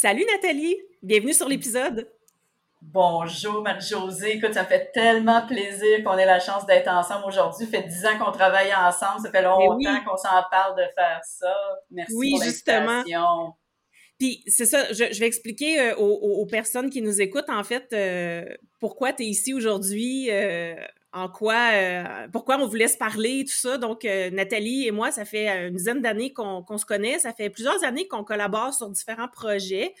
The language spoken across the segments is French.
Salut Nathalie, bienvenue sur l'épisode. Bonjour Marie-Josée, écoute, ça fait tellement plaisir qu'on ait la chance d'être ensemble aujourd'hui. Ça fait dix ans qu'on travaille ensemble, ça fait longtemps qu'on s'en parle de faire ça. Merci oui, pour justement. Puis c'est ça, je, vais expliquer euh, aux, personnes qui nous écoutent en fait euh, pourquoi tu es ici aujourd'hui, euh, en quoi, euh, pourquoi on vous laisse parler, tout ça. Donc, euh, Nathalie et moi, ça fait une dizaine d'années qu'on se connaît. Ça fait plusieurs années qu'on collabore sur différents projets.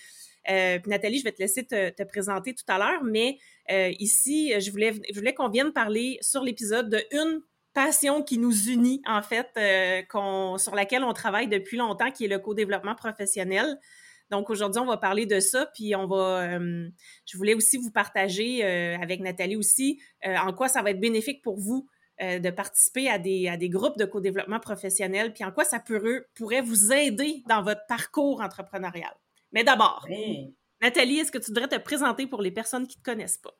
Euh, Nathalie, je vais te laisser te, présenter tout à l'heure, mais ici, je voulais, je voulais qu'on vienne parler sur l'épisode de une passion qui nous unit, en fait, sur laquelle on travaille depuis longtemps, qui est le co-développement professionnel. Donc aujourd'hui, on va parler de ça, puis on va. Euh, je voulais aussi vous partager euh, avec Nathalie aussi euh, en quoi ça va être bénéfique pour vous de participer à des, à des groupes de co-développement professionnel, puis en quoi ça pourrait, pourrait vous aider dans votre parcours entrepreneurial. Mais d'abord, Nathalie, est-ce que tu devrais te présenter pour les personnes qui ne te connaissent pas?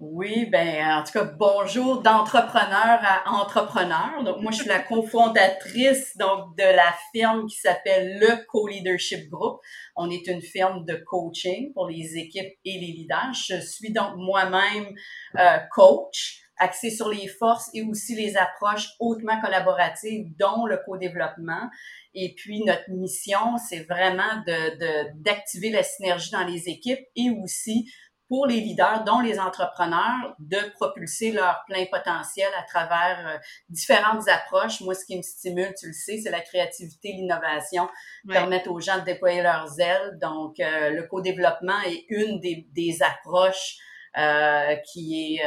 Oui, ben en tout cas, bonjour d'entrepreneur à entrepreneur. Donc moi, je suis la cofondatrice donc de la firme qui s'appelle le Co-Leadership Group. On est une firme de coaching pour les équipes et les leaders. Je suis donc moi-même euh, coach axé sur les forces et aussi les approches hautement collaboratives, dont le co-développement. Et puis, notre mission, c'est vraiment de, d'activer la synergie dans les équipes et aussi pour les leaders, dont les entrepreneurs, de propulser leur plein potentiel à travers euh, différentes approches. Moi, ce qui me stimule, tu le sais, c'est la créativité, l'innovation, permettre aux gens de déployer leurs ailes. Donc, euh, le co-développement est une des, des approches euh, qui est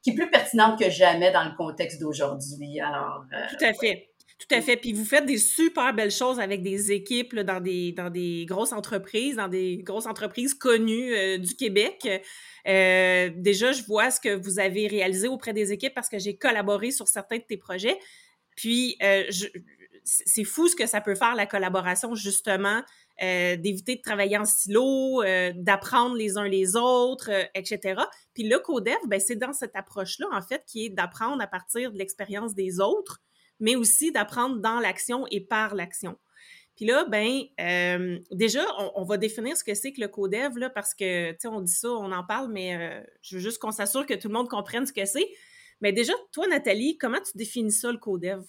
qui est plus pertinente que jamais dans le contexte d'aujourd'hui. Alors, tout à fait. Tout à fait. Puis vous faites des super belles choses avec des équipes dans, des, dans des grosses entreprises, dans des grosses entreprises connues euh, du Québec. Euh, déjà, je vois ce que vous avez réalisé auprès des équipes parce que j'ai collaboré sur certains de tes projets. Puis, euh, c'est fou ce que ça peut faire, la collaboration, justement, d'éviter de travailler en silo, d'apprendre les uns les autres, etc. Puis le codev, ben, c'est dans cette approche-là, en fait, qui est d'apprendre à partir de l'expérience des autres mais aussi d'apprendre dans l'action et par l'action. Puis là, ben, euh, déjà, on, va définir ce que c'est que le codev, là, parce que, tu sais, on dit ça, on en parle, mais euh, je veux juste qu'on s'assure que tout le monde comprenne ce que c'est. Mais déjà, toi, Nathalie, comment tu définis ça, le codev?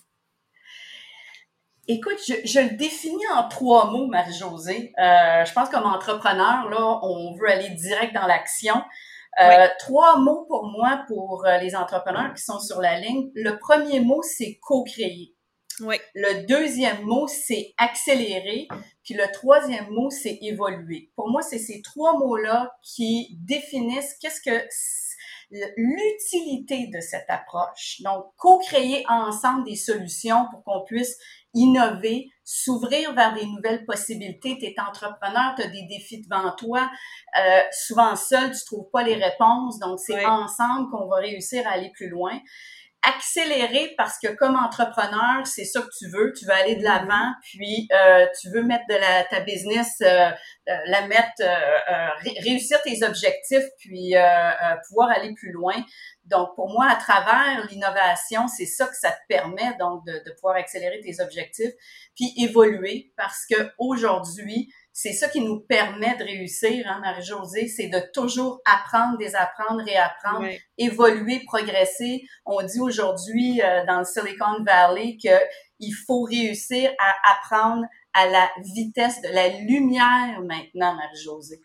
Écoute, je, le définis en trois mots, Marie-Josée. Euh, je pense comme entrepreneur, là, on veut aller direct dans l'action. Euh, trois mots pour moi pour euh, les entrepreneurs qui sont sur la ligne. Le premier mot, c'est co-créer. Oui. Le deuxième mot, c'est accélérer. Puis le troisième mot, c'est évoluer. Pour moi, c'est ces trois mots-là qui définissent qu'est-ce que l'utilité de cette approche. Donc, co-créer ensemble des solutions pour qu'on puisse innover, s'ouvrir vers des nouvelles possibilités. Tu es entrepreneur, tu as des défis devant toi. Euh, souvent seul, tu trouves pas les réponses. Donc, c'est ensemble qu'on va réussir à aller plus loin accélérer parce que comme entrepreneur, c'est ça que tu veux, tu veux aller de l'avant, mm-hmm. puis euh, tu veux mettre de la ta business, euh, euh, la mettre, réussir tes objectifs, puis pouvoir aller plus loin. Donc pour moi, à travers l'innovation, c'est ça que ça te permet donc de, de pouvoir accélérer tes objectifs, puis évoluer parce que aujourd'hui c'est ça qui nous permet de réussir, hein, Marie-Josée, c'est de toujours apprendre, désapprendre, réapprendre, évoluer, progresser. On dit aujourd'hui euh, dans le Silicon Valley qu'il faut réussir à apprendre à la vitesse de la lumière maintenant, Marie-Josée.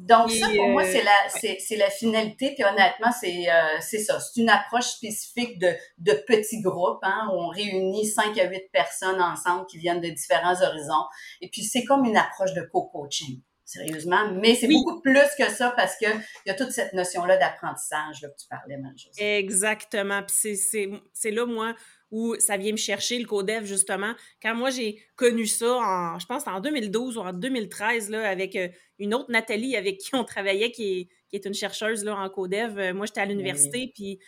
Donc, ça, pour moi, c'est la, euh, c'est, la finalité. Puis honnêtement, c'est, euh, c'est ça. C'est une approche spécifique de, de petits groupes, hein, où on réunit 5 à 8 personnes ensemble qui viennent de différents horizons. Et puis, c'est comme une approche de co-coaching, sérieusement. Mais c'est beaucoup plus que ça parce que il y a toute cette notion-là d'apprentissage là, que tu parlais, Exactement. Puis c'est, c'est, c'est là, moi, où ça vient me chercher le codev justement. Quand moi j'ai connu ça en, je pense en 2012 ou en 2013 là, avec euh, une autre Nathalie avec qui on travaillait qui est, qui est une chercheuse là, en codev. Euh, moi j'étais à l'université puis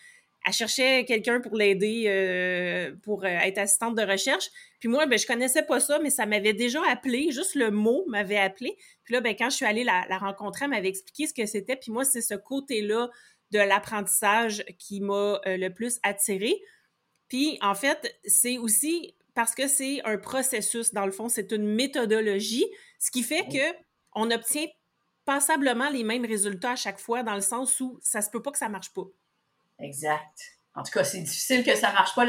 elle cherchait quelqu'un pour l'aider euh, pour être assistante de recherche. Puis moi, ben, je connaissais pas ça, mais ça m'avait déjà appelé, juste le mot m'avait appelé. Puis là, ben, quand je suis allée la, la rencontrer, elle m'avait expliqué ce que c'était. Puis moi, c'est ce côté-là de l'apprentissage qui m'a le plus attirée. Puis, en fait, c'est aussi parce que c'est un processus, dans le fond, c'est une méthodologie, ce qui fait que on obtient passablement les mêmes résultats à chaque fois, dans le sens où ça se peut pas que ça marche pas. Exact. En tout cas, c'est difficile que ça marche pas.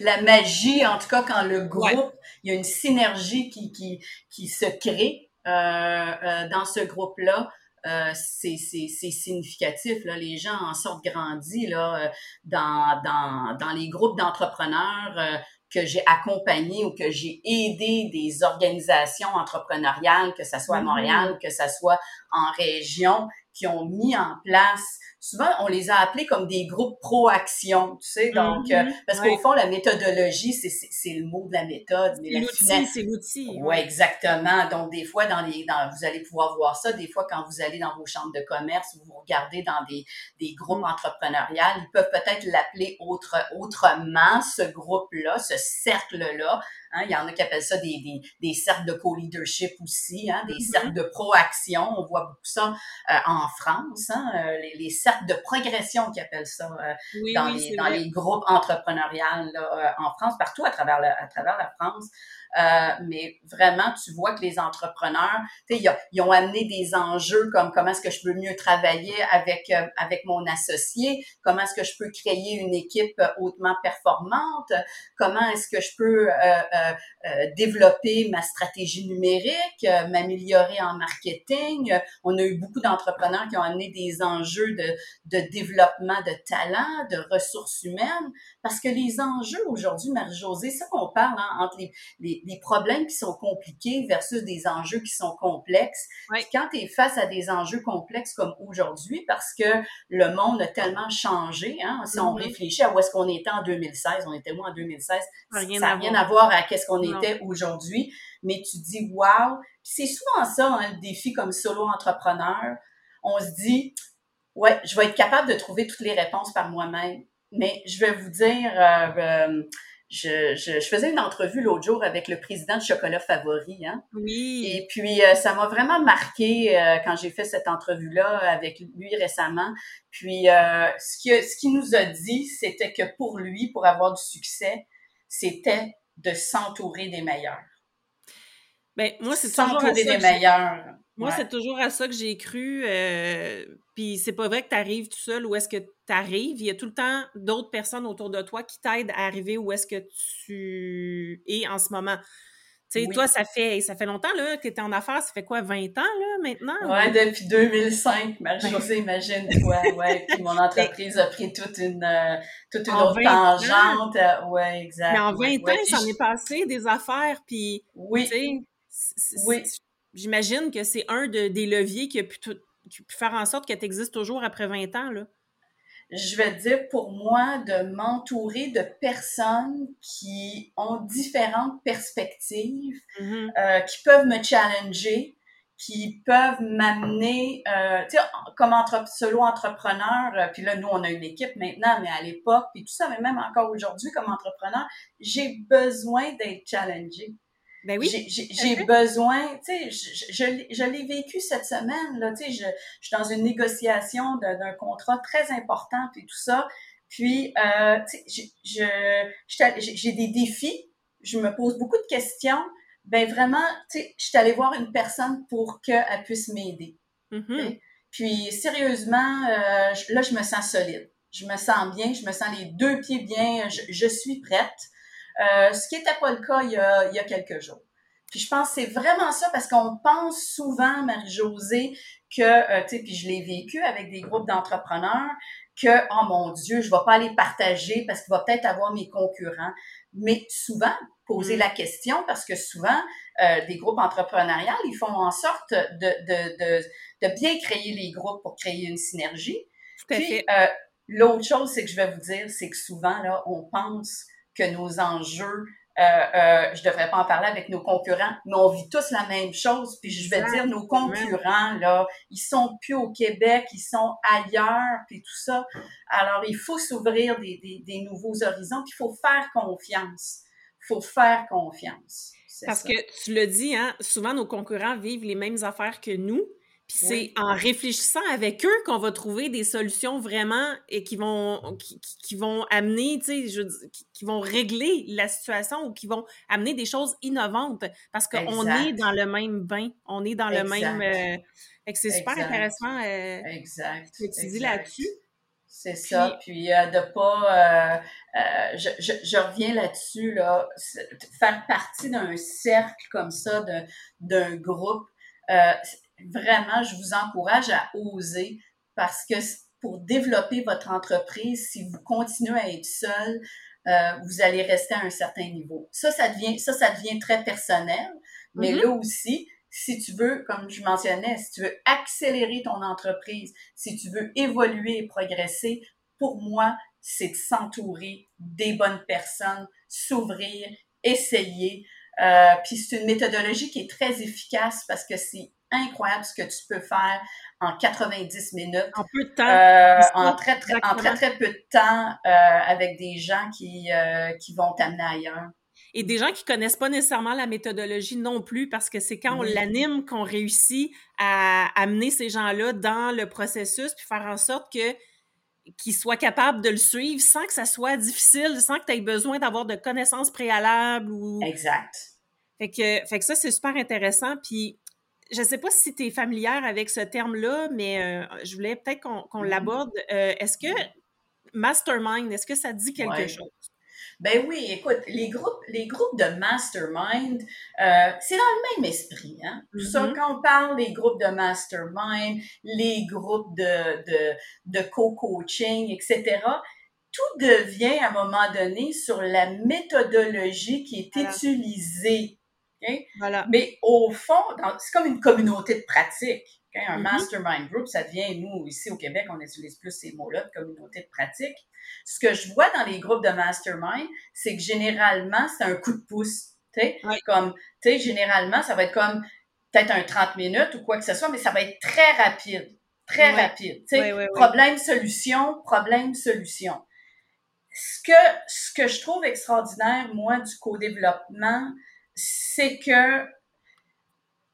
La, magie, en tout cas, quand le groupe, il y a une synergie qui, qui, qui se crée euh, euh, dans ce groupe-là. Euh, c'est significatif. Là. Les gens en sortent grandis là, euh, dans, dans, dans les groupes d'entrepreneurs euh, que j'ai accompagnés ou que j'ai aidé des organisations entrepreneuriales, que ce soit à mm-hmm. Montréal, que ce soit en région, qui ont mis en place souvent on les a appelés comme des groupes pro-action, tu sais, donc euh, mm-hmm. parce qu'au fond la méthodologie c'est c'est le mot de la méthode, mais l'outil c'est l'outil. Ouais, exactement. Donc des fois dans les dans vous allez pouvoir voir ça des fois quand vous allez dans vos chambres de commerce ou vous regardez dans des des groupes mm. entrepreneuriales, ils peuvent peut-être l'appeler autre autrement ce groupe là, ce cercle là Hein, il y en a qui appellent ça des, des, des cercles de co-leadership aussi, hein, des mm-hmm. cercles de proaction. On voit beaucoup ça euh, en France, hein, euh, les, les, de progression qui appellent ça euh, dans, les, dans les groupes entrepreneuriales en France, partout à travers, à travers la France. Euh, mais vraiment, tu vois que les entrepreneurs, sais, ils, ont amené des enjeux comme comment est-ce que je peux mieux travailler avec euh, avec mon associé, comment est-ce que je peux créer une équipe hautement performante, comment est-ce que je peux euh, développer ma stratégie numérique, m'améliorer en marketing. On a eu beaucoup d'entrepreneurs qui ont amené des enjeux de, de développement de talent, de ressources humaines, parce que les enjeux aujourd'hui, Marie-Josée, ça qu'on parle hein, entre les, les, les, problèmes qui sont compliqués versus des enjeux qui sont complexes. Quand tu es face à des enjeux complexes comme aujourd'hui, parce que le monde a tellement changé, hein, si on mm-hmm. réfléchit à où est-ce qu'on était en 2016, on était où en 2016, ça n'a rien à voir à qu'est-ce qu'on était aujourd'hui, mais tu dis, wow, c'est souvent ça, un hein, défi comme solo entrepreneur, on se dit, ouais, je vais être capable de trouver toutes les réponses par moi-même mais je vais vous dire, euh, euh, je, je, faisais une entrevue l'autre jour avec le président de Chocolat Favori. Hein? Oui. Et puis, euh, ça m'a vraiment marqué quand j'ai fait cette entrevue-là avec lui récemment. Puis, ce qu'il ce qui nous a dit, c'était que pour lui, pour avoir du succès, c'était de s'entourer des meilleurs. Ben, moi, c'est s'entourer des meilleurs. Moi, c'est toujours à ça que j'ai cru. Euh, puis c'est pas vrai que tu arrives tout seul où est-ce que tu arrives. Il y a tout le temps d'autres personnes autour de toi qui t'aident à arriver où est-ce que tu es en ce moment. Tu sais, toi, ça fait ça fait longtemps là, que tu étais en affaires. Ça fait quoi, 20 ans là, maintenant? Ouais, depuis 2005, Marie-Josée, imagine-toi. Ouais, puis mon entreprise a pris toute une, euh, toute une autre tangente. Euh, ouais, exact. Mais en 20 ans, ça en est passé des affaires, puis... Oui. Oui j'imagine que c'est un de, des leviers qui a, pu faire en sorte que tu existes toujours après 20 ans. Là. Je vais dire pour moi de m'entourer de personnes qui ont différentes perspectives, mm-hmm. euh, qui peuvent me challenger, qui peuvent m'amener, euh, tu sais, comme entre, solo entrepreneur, euh, puis là, nous, on a une équipe maintenant, mais à l'époque, puis tout ça, mais même encore aujourd'hui, comme entrepreneur, j'ai besoin d'être challengé. Ben oui. J'ai besoin, tu sais, je, je, je l'ai vécu cette semaine, là, tu sais, je, je, suis dans une négociation d'un contrat très important, et tout ça. Puis, euh, tu sais, j'ai des défis, je me pose beaucoup de questions. Ben vraiment, tu sais, je suis allée voir une personne pour qu'elle puisse m'aider. Mm-hmm. Puis, sérieusement, euh, là, je me sens solide. Je me sens bien, je me sens les deux pieds bien, je, je suis prête. Euh, ce qui n'était pas le cas il y, a, il y a quelques jours. Puis je pense que c'est vraiment ça parce qu'on pense souvent, Marie-Josée, que, euh, tu sais, puis je l'ai vécu avec des groupes d'entrepreneurs, que, oh mon Dieu, je vais pas aller partager parce qu'il va peut-être avoir mes concurrents. Mais souvent, poser mm. la question parce que souvent, euh, des groupes entrepreneuriales, ils font en sorte de, de, de, de bien créer les groupes pour créer une synergie. Tout à Puis, euh, l'autre chose, c'est que je vais vous dire, c'est que souvent, là, on pense que nos enjeux euh, euh, je devrais pas en parler avec nos concurrents, mais on vit tous la même chose. Puis je vais dire, nos concurrents, là, ils sont plus au Québec, ils sont ailleurs, puis tout ça. Alors, il faut s'ouvrir des, des, des, nouveaux horizons, puis il faut faire confiance. Il faut faire confiance. Parce que tu le dis, hein, souvent nos concurrents vivent les mêmes affaires que nous, puis c'est en réfléchissant avec eux qu'on va trouver des solutions vraiment et qui vont qui, qui vont amener, tu sais, qui vont régler la situation ou qui vont amener des choses innovantes parce qu'on est dans le même bain, on est dans le même. Euh, c'est super intéressant. Euh, exact. Ce que tu dis là-dessus. C'est ça. Puis euh, de pas, euh, je, je, je, reviens là-dessus là, faire partie d'un cercle comme ça, d'un groupe vraiment, je vous encourage à oser parce que pour développer votre entreprise, si vous continuez à être seul, euh, vous allez rester à un certain niveau. Ça, ça devient, ça, ça devient très personnel. Mais mm-hmm. là aussi, si tu veux, comme je mentionnais, si tu veux accélérer ton entreprise, si tu veux évoluer et progresser, pour moi, c'est de s'entourer des bonnes personnes, s'ouvrir, essayer. Euh, puis c'est une méthodologie qui est très efficace parce que c'est incroyable ce que tu peux faire en 90 minutes. En peu de temps. Euh, en, très, très, en très, très peu de temps euh, avec des gens qui, euh, qui vont t'amener ailleurs. Et des gens qui connaissent pas nécessairement la méthodologie non plus, parce que c'est quand on l'anime qu'on réussit à amener ces gens-là dans le processus, puis faire en sorte que qu'ils soient capables de le suivre sans que ça soit difficile, sans que tu aies besoin d'avoir de connaissances préalables ou... Exact. Fait que, fait que ça, c'est super intéressant. Puis je ne sais pas si tu es familière avec ce terme-là, mais euh, je voulais peut-être qu'on mmh l'aborde. Euh, est-ce que mastermind, est-ce que ça dit quelque chose? Ben oui, écoute, les groupes, les groupes de mastermind, euh, c'est dans le même esprit. Hein? Tout ça, mmh quand on parle des groupes de mastermind, les groupes de, de, de co-coaching, etc., tout devient à un moment donné sur la méthodologie qui est utilisée voilà. Mais au fond, c'est comme une communauté de pratique. Un mm-hmm. mastermind group, ça devient, nous, ici au Québec, on utilise plus ces mots-là de communauté de pratique. Ce que je vois dans les groupes de mastermind, c'est que généralement, c'est un coup de pouce. Comme, tu sais, généralement, ça va être comme peut-être un 30 minutes ou quoi que ce soit, mais ça va être très rapide. Très rapide. Problème-solution, problème-solution. Ce que, ce que je trouve extraordinaire, moi, du co-développement, c'est que,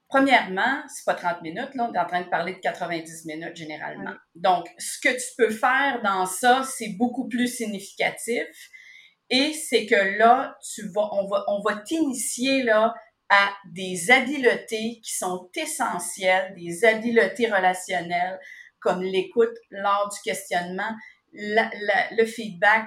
premièrement, c'est pas 30 minutes, là, on est en train de parler de 90 minutes généralement. Donc, ce que tu peux faire dans ça, c'est beaucoup plus significatif. Et c'est que là, tu vas, on va, on va t'initier là à des habiletés qui sont essentielles, des habiletés relationnelles, comme l'écoute lors du questionnement, le feedback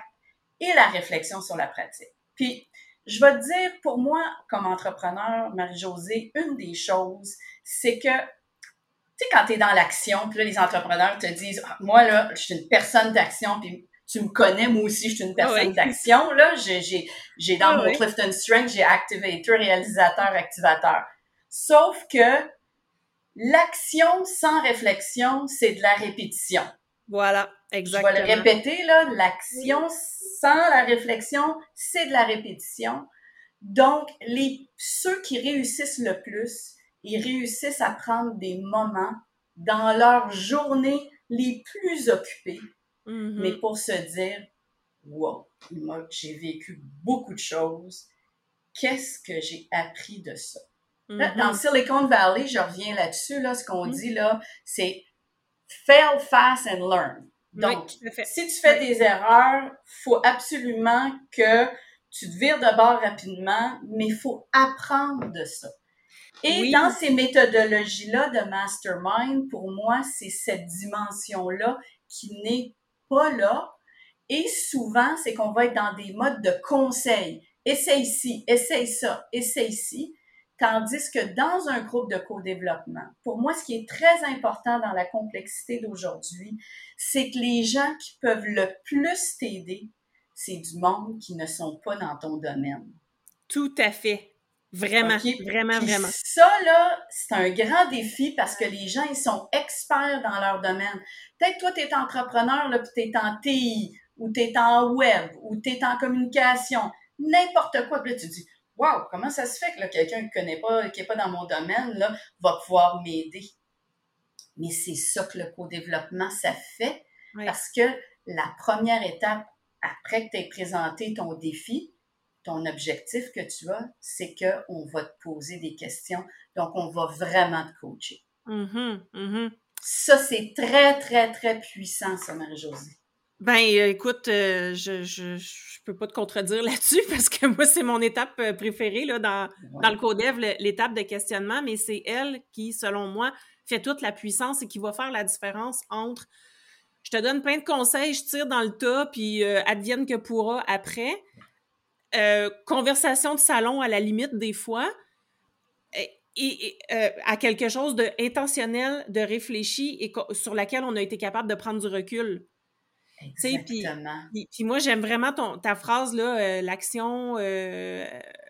et la réflexion sur la pratique. Puis, je vais te dire, pour moi, comme entrepreneur, Marie-Josée, une des choses, c'est que, tu sais, quand tu es dans l'action, puis là, les entrepreneurs te disent, ah, moi, là, je suis une personne d'action, puis tu me connais, moi aussi, je suis une personne d'action, là, j'ai, j'ai, dans mon Clifton Strength, j'ai activator, réalisateur, activateur. Sauf que l'action sans réflexion, c'est de la répétition. Voilà, exactement. Je vais le répéter, là, l'action sans la réflexion, c'est de la répétition. Donc, les, ceux qui réussissent le plus, ils réussissent à prendre des moments dans leur journée les plus occupées, mm-hmm. mais pour se dire, wow, j'ai vécu beaucoup de choses. Qu'est-ce que j'ai appris de ça? Mm-hmm. dans Silicon Valley, je reviens là-dessus, là, ce qu'on mm-hmm. dit là, c'est fail fast and learn. Donc, si tu fais des erreurs, faut absolument que tu te vires de bord rapidement, mais il faut apprendre de ça. Et dans ces méthodologies-là de mastermind, pour moi, c'est cette dimension-là qui n'est pas là. Et souvent, c'est qu'on va être dans des modes de conseil. Essaye ici, essaye ça, essaye ici. Tandis que dans un groupe de co-développement, pour moi, ce qui est très important dans la complexité d'aujourd'hui, c'est que les gens qui peuvent le plus t'aider, c'est du monde qui ne sont pas dans ton domaine. Tout à fait. Vraiment, vraiment, vraiment. Ça, là, c'est un grand défi parce que les gens, ils sont experts dans leur domaine. Peut-être toi, tu es entrepreneur, là, puis tu es en TI, ou tu es en web, ou tu es en communication. n'importe quoi. Puis là, tu dis, wow, comment ça se fait que quelqu'un qui ne connaît pas, qui n'est pas dans mon domaine, là, va pouvoir m'aider? Mais c'est ça que le co-développement, ça fait. Parce que la première étape, après que tu aies présenté ton défi, ton objectif que tu as, c'est qu'on va te poser des questions. Donc, on va vraiment te coacher. Mm-hmm, mm-hmm. Ça, c'est très, très, très puissant, ça, Marie-Josée. Ben, euh, écoute, euh, je, je, je, peux pas te contredire là-dessus parce que moi, c'est mon étape euh, préférée là, dans, dans le codev, l'étape de questionnement, mais c'est elle qui, selon moi, fait toute la puissance et qui va faire la différence entre je te donne plein de conseils, je tire dans le tas, puis advienne que pourra après. conversation de salon à la limite des fois, et, à quelque chose de intentionnel, de réfléchi et sur laquelle on a été capable de prendre du recul. Exactement. Puis, puis, moi, j'aime vraiment ton, ta phrase, là, euh, l'action euh,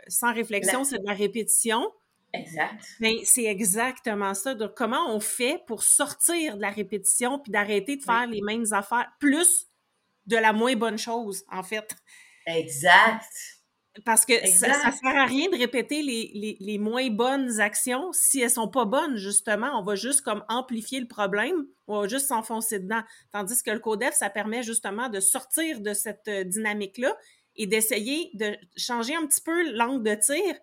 sans réflexion, c'est de la répétition. Exact. Mais c'est exactement ça. Donc, comment on fait pour sortir de la répétition puis d'arrêter de faire les mêmes affaires, plus de la moins bonne chose, en fait? Exact. Parce que ça, ça sert à rien de répéter les, les, les, moins bonnes actions si elles sont pas bonnes, justement. On va juste comme amplifier le problème, on va juste s'enfoncer dedans. Tandis que le CODEF, ça permet justement de sortir de cette euh, dynamique-là et d'essayer de changer un petit peu l'angle de tir,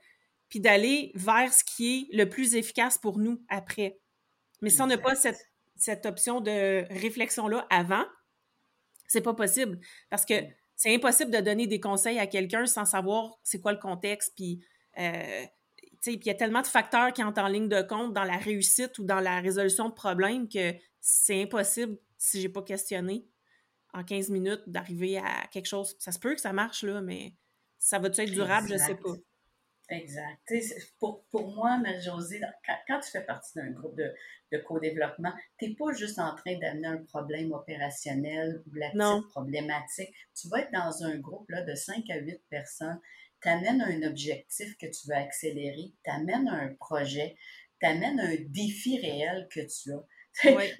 puis d'aller vers ce qui est le plus efficace pour nous après. Mais si on n'a pas cette, cette option de réflexion-là avant, c'est pas possible. Parce que c'est impossible de donner des conseils à quelqu'un sans savoir c'est quoi le contexte. Puis, euh, il y a tellement de facteurs qui entrent en ligne de compte dans la réussite ou dans la résolution de problèmes que c'est impossible, si j'ai pas questionné, en 15 minutes, d'arriver à quelque chose. Ça se peut que ça marche, là, mais ça va être durable, je sais pas. Exact. Pour, pour moi, Marie-Josée, quand, tu fais partie d'un groupe de, de co-développement, tu n'es pas juste en train d'amener un problème opérationnel ou la petite problématique. Tu vas être dans un groupe là, de 5 à 8 personnes, tu amènes un objectif que tu veux accélérer, tu amènes un projet, tu amènes un défi réel que tu as.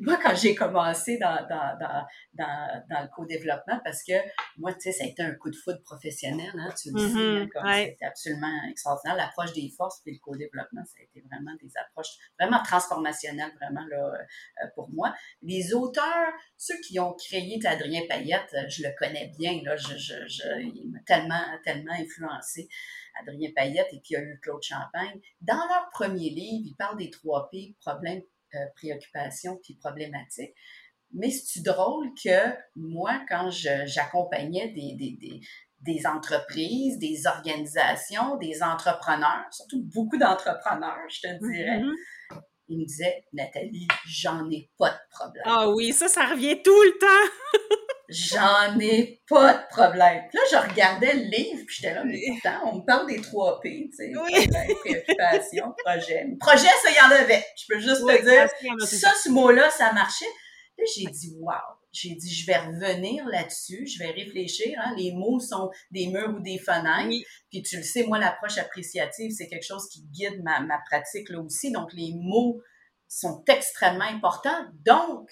Moi, quand j'ai commencé dans, dans, dans, dans, dans le co-développement, parce que moi, tu sais, ça a été un coup de foudre professionnel, hein, tu le sais, mm-hmm. hein, c'était absolument extraordinaire. L'approche des forces puis le co-développement, ça a été vraiment des approches vraiment transformationnelles, vraiment, là, euh, pour moi. Les auteurs, ceux qui ont créé Adrien Payette, je le connais bien, là, je, je, je, il m'a tellement, tellement influencé. Adrien Payette et puis il y a eu Claude Champagne. Dans leur premier livre, ils parlent des trois P, problèmes, préoccupations puis problématiques. Mais c'est drôle que moi, quand j'accompagnais des, des, des, des, entreprises, des organisations, des entrepreneurs, surtout beaucoup d'entrepreneurs, je te dirais, mm-hmm. ils me disaient, Nathalie, j'en ai pas de problème. Ah oui, ça, ça revient tout le temps. J'en ai pas de problème. Puis là, je regardais le livre, puis j'étais là, mais pourtant, on me parle des trois P, tu sais, oui. préoccupation, projet. Projet, ça, il y en avait. Je peux juste te dire, ça, ce mot-là, ça marchait. Là, j'ai dit, wow. J'ai dit, je vais revenir là-dessus, je vais réfléchir. Hein. Les mots sont des murs ou des fenêtres. Puis tu le sais, moi, l'approche appréciative, c'est quelque chose qui guide ma, ma pratique là aussi. Donc, les mots sont extrêmement importants. Donc,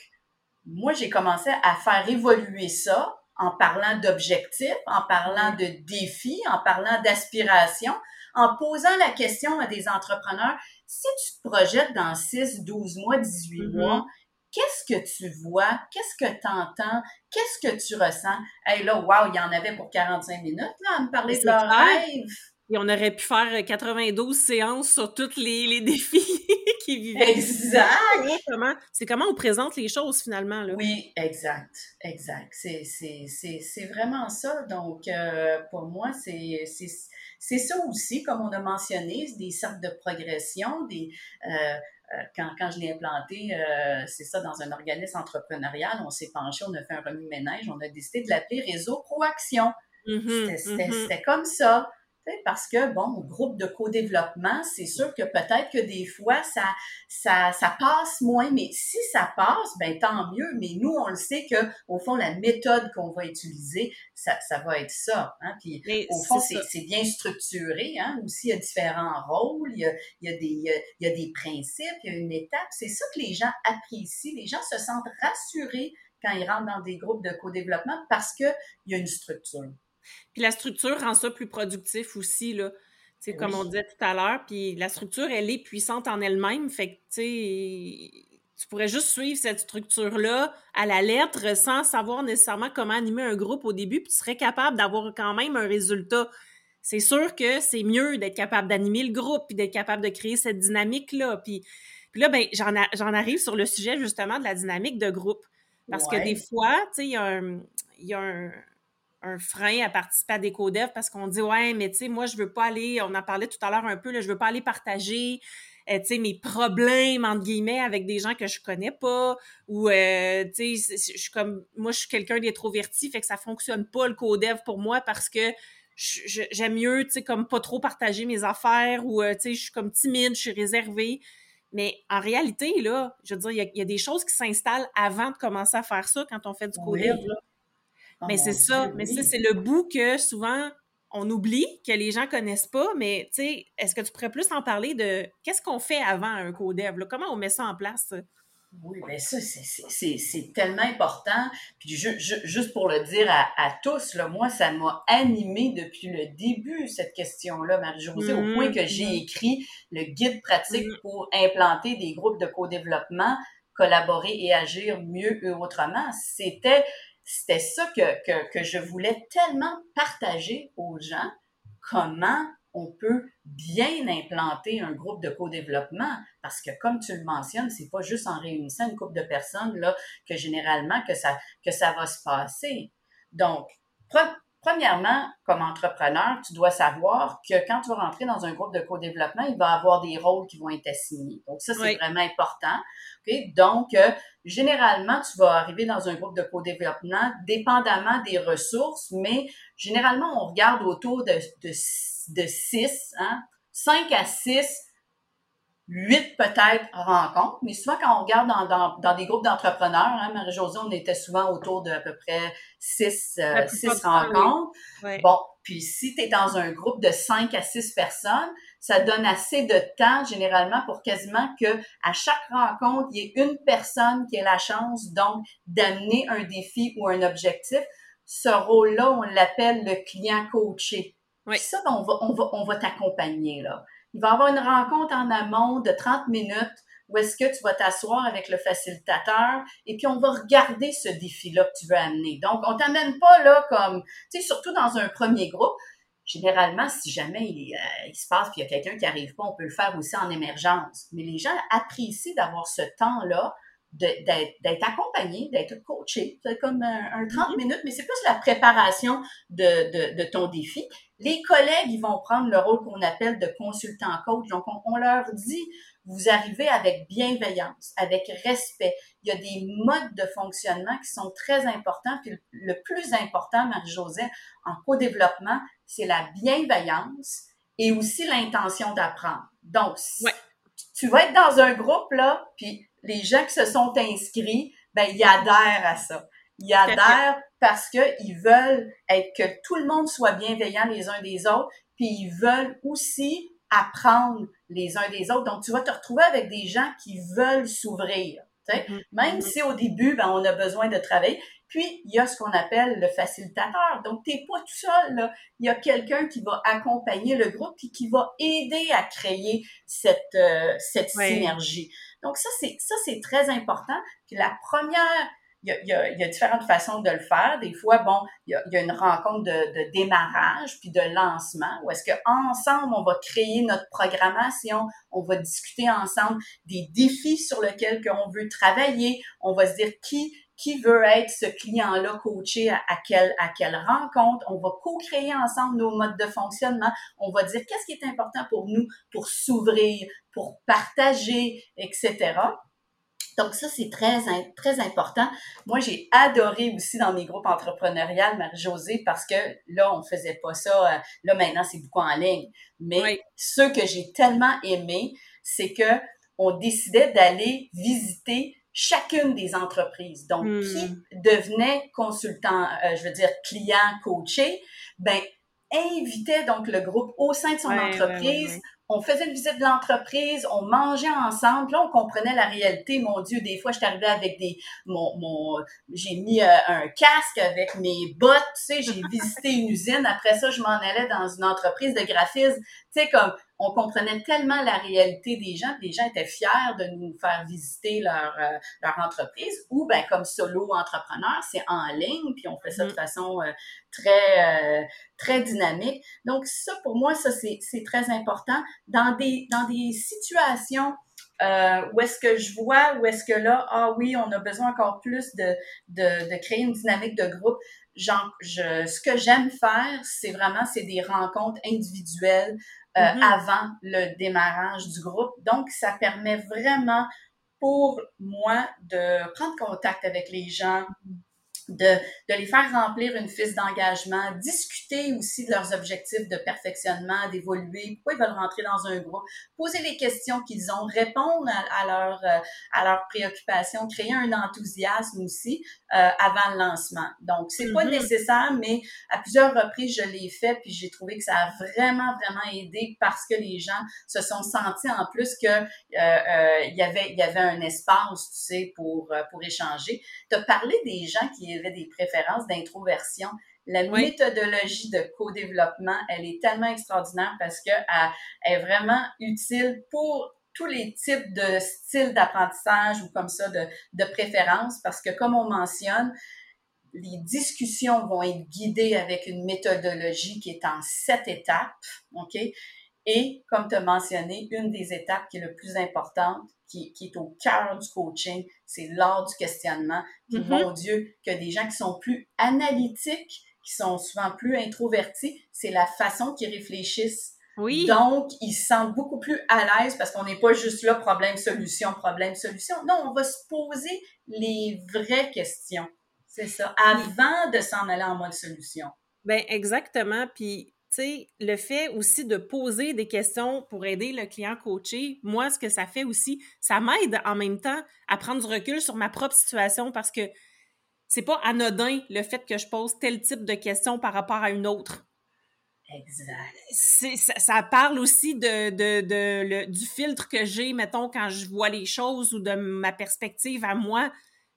moi, j'ai commencé à faire évoluer ça en parlant d'objectifs, en parlant de défis, en parlant d'aspirations, en posant la question à des entrepreneurs, si tu te projettes dans 6, 12 mois, 18 mm-hmm. mois, qu'est-ce que tu vois? Qu'est-ce que tu entends? Qu'est-ce que tu ressens? Hey, là, wow, il y en avait pour 45 minutes, là, à me parler de leurs rêves. Et on aurait pu faire 92 séances sur tous les, les défis qui vivaient. Exact! C'est comment, on présente les choses finalement. Là. Oui, exact, exact. C'est vraiment ça. Donc, euh, pour moi, c'est ça aussi, comme on a mentionné, des cercles de progression, des... Euh, euh, quand, quand, je l'ai implanté, c'est ça, dans un organisme entrepreneurial, on s'est penché, on a fait un remue-ménage, on a décidé de l'appeler Réseau Proaction. Mm-hmm, mm-hmm. C'était comme ça parce que, bon, groupe de co-développement, c'est sûr que peut-être que des fois, ça, ça, ça passe moins, mais si ça passe, ben tant mieux. Mais nous, on le sait que au fond, la méthode qu'on va utiliser, ça, ça va être ça. Hein? Puis, au fond, c'est bien structuré. Hein? Aussi, il y a différents rôles, il y a, il y a, des, il y a des principes, il y a une étape. C'est ça que les gens apprécient. Les gens se sentent rassurés quand ils rentrent dans des groupes de co-développement parce qu'il y a une structure. Puis la structure rend ça plus productif aussi, là. sais, comme on disait tout à l'heure, puis la structure, elle est puissante en elle-même. Fait que, tu sais, tu pourrais juste suivre cette structure-là à la lettre sans savoir nécessairement comment animer un groupe au début, puis tu serais capable d'avoir quand même un résultat. C'est sûr que c'est mieux d'être capable d'animer le groupe, puis d'être capable de créer cette dynamique-là. Puis, puis là, ben, j'en arrive sur le sujet justement de la dynamique de groupe. Parce que des fois, tu sais, il y a un, y a un, un frein à participer à des codev parce qu'on dit ouais mais tu sais moi je veux pas aller on en parlait tout à l'heure un peu là, je veux pas aller partager euh, tu sais mes problèmes entre guillemets avec des gens que je connais pas ou euh, tu sais je suis comme moi je suis quelqu'un d'introverti fait que ça fonctionne pas le codev pour moi parce que j'aime mieux tu sais comme pas trop partager mes affaires ou euh, tu sais je suis comme timide je suis réservée. Mais en réalité là je veux dire il y, a des choses qui s'installent avant de commencer à faire ça quand on fait du codev Oh mais c'est ça, mais ça, c'est le bout que souvent on oublie, que les gens connaissent pas, mais tu sais, est-ce que tu pourrais plus en parler de qu'est-ce qu'on fait avant un codev? Là? Comment on met ça en place? Oui, bien ça, c'est tellement important. Puis juste pour le dire à, tous, là, moi, ça m'a animé depuis le début, cette question-là, Marie-Josée, au point que j'ai mm-hmm. écrit le guide pratique mm-hmm. pour implanter des groupes de co-développement, collaborer et agir mieux et autrement. C'était c'était ça que, je voulais tellement partager aux gens, comment on peut bien implanter un groupe de co-développement parce que comme tu le mentionnes, c'est pas juste en réunissant une couple de personnes là que généralement que ça que ça va se passer. Donc Premièrement, comme entrepreneur, tu dois savoir que quand tu vas rentrer dans un groupe de co-développement, il va y avoir des rôles qui vont être assignés. Donc, ça, c'est vraiment important. Donc, euh, généralement, tu vas arriver dans un groupe de co-développement dépendamment des ressources, mais généralement, on regarde autour de, de, de 6, hein, 5 à 6 huit peut-être rencontres, mais souvent quand on regarde dans, dans, dans des groupes d'entrepreneurs, hein, Marie-Josée, on était souvent autour de à peu près six, euh, six rencontres. Bon, puis si tu es dans un groupe de cinq à six personnes, ça donne assez de temps généralement pour quasiment que à chaque rencontre, il y ait une personne qui ait la chance donc d'amener un défi ou un objectif. Ce rôle-là, on l'appelle le client coaché. Oui. ça, ben, on va, on va, on va t'accompagner là. Il va y avoir une rencontre en amont de 30 minutes où est-ce que tu vas t'asseoir avec le facilitateur et puis on va regarder ce défi-là que tu veux amener. Donc, on t'amène pas là comme, tu sais, surtout dans un premier groupe. Généralement, si jamais il, euh, se passe qu'il y a quelqu'un qui arrive pas, on peut le faire aussi en émergence. Mais les gens apprécient d'avoir ce temps-là d'être accompagné, d'être coaché. C'est comme un, 30 mm-hmm. minutes, mais c'est plus la préparation de, de, ton défi. Les collègues, ils vont prendre le rôle qu'on appelle de consultant coach. Donc, on, leur dit, vous arrivez avec bienveillance, avec respect. Il y a des modes de fonctionnement qui sont très importants. Puis le plus important, Marie-Josée, en co-développement, c'est la bienveillance et aussi l'intention d'apprendre. Donc, tu vas être dans un groupe, là, puis les gens qui se sont inscrits, ben, ils adhèrent à ça. Ils adhèrent parce qu'ils veulent être que tout le monde soit bienveillant les uns des autres, puis ils veulent aussi apprendre les uns des autres. Donc, tu vas te retrouver avec des gens qui veulent s'ouvrir. Mm-hmm. Même mm-hmm. si au début, ben, on a besoin de travailler. Puis, il y a ce qu'on appelle le facilitateur. Donc, tu n'es pas tout seul. Là. Il y a quelqu'un qui va accompagner le groupe et qui va aider à créer cette, euh, cette synergie. Donc, ça, c'est ça c'est très important. Puis la première, il y, a, il, y a, différentes façons de le faire. Des fois, bon, il y a, il y a une rencontre de, de, démarrage puis de lancement où est-ce que ensemble on va créer notre programmation, on va discuter ensemble des défis sur lesquels on veut travailler, on va se dire qui qui veut être ce client-là coaché à, quelle, à quelle rencontre. On va co-créer ensemble nos modes de fonctionnement. On va dire qu'est-ce qui est important pour nous pour s'ouvrir, pour partager, etc. Donc ça, c'est très, très important. Moi, j'ai adoré aussi dans mes groupes entrepreneuriales, Marie-Josée, parce que là, on faisait pas ça. Euh, là, maintenant, c'est beaucoup en ligne. Mais ce que j'ai tellement aimé, c'est que on décidait d'aller visiter chacune des entreprises. Donc, hmm. qui devenait consultant, euh, je veux dire client coaché, ben invitait donc le groupe au sein de son entreprise. On faisait une visite de l'entreprise, on mangeait ensemble, là, on comprenait la réalité. Mon Dieu, des fois, je arrivée avec des, mon, mon, j'ai mis euh, un casque avec mes bottes, tu sais, j'ai visité une usine. Après ça, je m'en allais dans une entreprise de graphisme. Tu sais, comme, on comprenait tellement la réalité des gens, les gens étaient fiers de nous faire visiter leur, euh, leur entreprise. Ou, ben, comme solo entrepreneur, c'est en ligne, puis on fait ça de mm-hmm. façon euh, très, très dynamique. Donc, ça, pour moi, ça, c'est très important. Dans des, dans des situations euh, où est-ce que je vois, où est-ce que là, ah oui, on a besoin encore plus de, de, de créer une dynamique de groupe. Genre, je, ce que j'aime faire, c'est vraiment, c'est des rencontres individuelles euh, mm-hmm. avant le démarrage du groupe. Donc, ça permet vraiment pour moi de prendre contact avec les gens, de, de, les faire remplir une fiche d'engagement, discuter aussi de leurs objectifs de perfectionnement, d'évoluer, pourquoi ils veulent rentrer dans un groupe, poser les questions qu'ils ont, répondre à, à leurs euh, à leurs préoccupations, créer un enthousiasme aussi euh, avant le lancement. Donc, c'est pas mm-hmm. nécessaire, mais à plusieurs reprises, je l'ai fait, puis j'ai trouvé que ça a vraiment, vraiment aidé parce que les gens se sont sentis en plus que euh, euh il y avait il y avait un espace, tu sais, pour, pour échanger. Tu as parlé des gens qui des préférences d'introversion. La méthodologie de co-développement, elle est tellement extraordinaire parce qu'elle est vraiment utile pour tous les types de styles d'apprentissage ou comme ça de, de préférence parce que comme on mentionne, les discussions vont être guidées avec une méthodologie qui est en sept étapes, OK? Et comme tu as mentionné, une des étapes qui est le plus importante, qui, est au cœur du coaching, c'est l'art du questionnement. Puis, mm-hmm. mon Dieu, que des gens qui sont plus analytiques, qui sont souvent plus introvertis, c'est la façon qu'ils réfléchissent. Oui. Donc, ils se sentent beaucoup plus à l'aise parce qu'on n'est pas juste là problème-solution, problème-solution. Non, on va se poser les vraies questions. C'est ça. Avant de s'en aller en mode solution. Ben exactement. Puis sais, le fait aussi de poser des questions pour aider le client coaché, moi, ce que ça fait aussi, ça m'aide en même temps à prendre du recul sur ma propre situation parce que c'est pas anodin le fait que je pose tel type de questions par rapport à une autre. Exact. Ça, ça, parle aussi de, de, de le, du filtre que j'ai, mettons, quand je vois les choses ou de ma perspective à moi.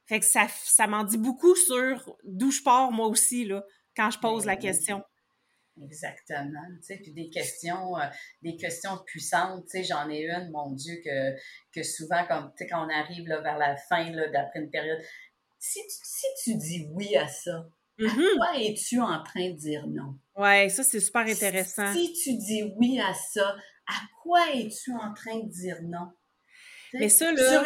Fait que ça, ça m'en dit beaucoup sur d'où je pars, moi aussi, là, quand je pose la ben question. Exactement. Tu sais, puis des questions, euh, des questions puissantes. Tu sais, j'en ai une, mon Dieu, que, que souvent, comme, tu sais, quand on arrive là, vers la fin, d'après une période, si tu, si tu dis oui à ça, à mm-hmm. quoi es-tu en train de dire non? Ouais, ça, c'est super intéressant. Si, tu dis oui à ça, à quoi es-tu en train de dire non? Mais ça, là,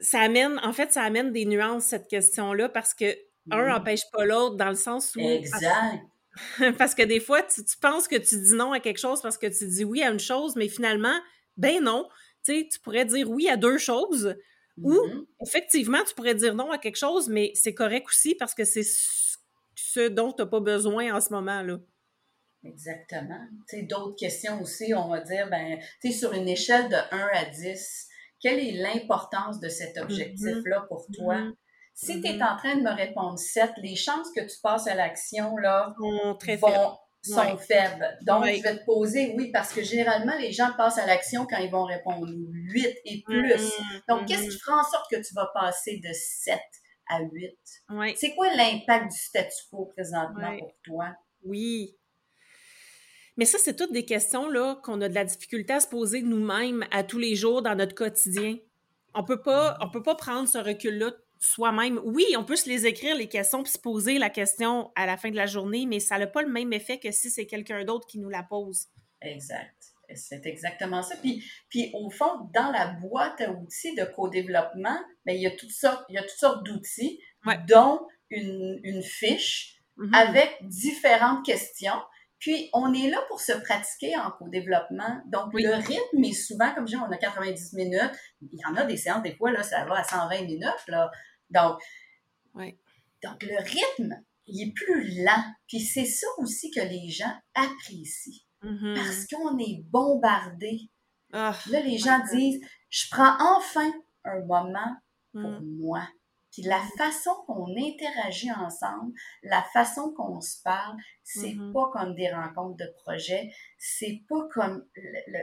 ça amène, en fait, ça amène des nuances, cette question-là, parce que un n'empêche pas l'autre dans le sens où... Exact parce que des fois, tu, penses que tu dis non à quelque chose parce que tu dis oui à une chose, mais finalement, ben non. Tu sais, tu pourrais dire oui à deux choses. Ou, mm-hmm. effectivement, tu pourrais dire non à quelque chose, mais c'est correct aussi parce que c'est ce dont tu n'as pas besoin en ce moment-là. Exactement. Tu sais, d'autres questions aussi, on va dire, ben, tu sais, sur une échelle de 1 à 10, quelle est l'importance de cet mm-hmm. objectif-là pour toi? Mm-hmm. Si tu es mm-hmm. en train de me répondre 7, les chances que tu passes à l'action là sont très faibles. sont faibles. Donc, je vais te poser, oui, parce que généralement, les gens passent à l'action quand ils vont répondre 8 et plus. Mm-hmm. Donc, qu'est-ce qui mm-hmm. fera en sorte que tu vas passer de 7 à 8? C'est quoi l'impact du statu quo présentement pour toi? Oui. Mais ça, c'est toutes des questions là qu'on a de la difficulté à se poser nous-mêmes à tous les jours dans notre quotidien. On peut pas, on peut pas prendre ce recul-là soi-même. Oui, on peut se les écrire, les questions, puis se poser la question à la fin de la journée, mais ça n'a pas le même effet que si c'est quelqu'un d'autre qui nous la pose. Exact. C'est exactement ça. Puis, puis au fond, dans la boîte à outils de co-développement, ben, il, y a toutes sortes, il y a toutes sortes d'outils, dont une, une fiche mm-hmm. avec différentes questions. Puis, on est là pour se pratiquer en co-développement. Donc, le rythme est souvent, comme je dis, on a 90 minutes. Il y en a des séances, des fois, là, ça va à 120 minutes. Là. Donc, donc, le rythme, il est plus lent. Puis, c'est ça aussi que les gens apprécient. Mm-hmm. Parce qu'on est bombardé. Ah, là, les gens disent, je prends enfin un moment pour mm. moi. Puis la façon qu'on interagit ensemble, la façon qu'on se parle, c'est Mhm. pas comme des rencontres de projet, c'est pas comme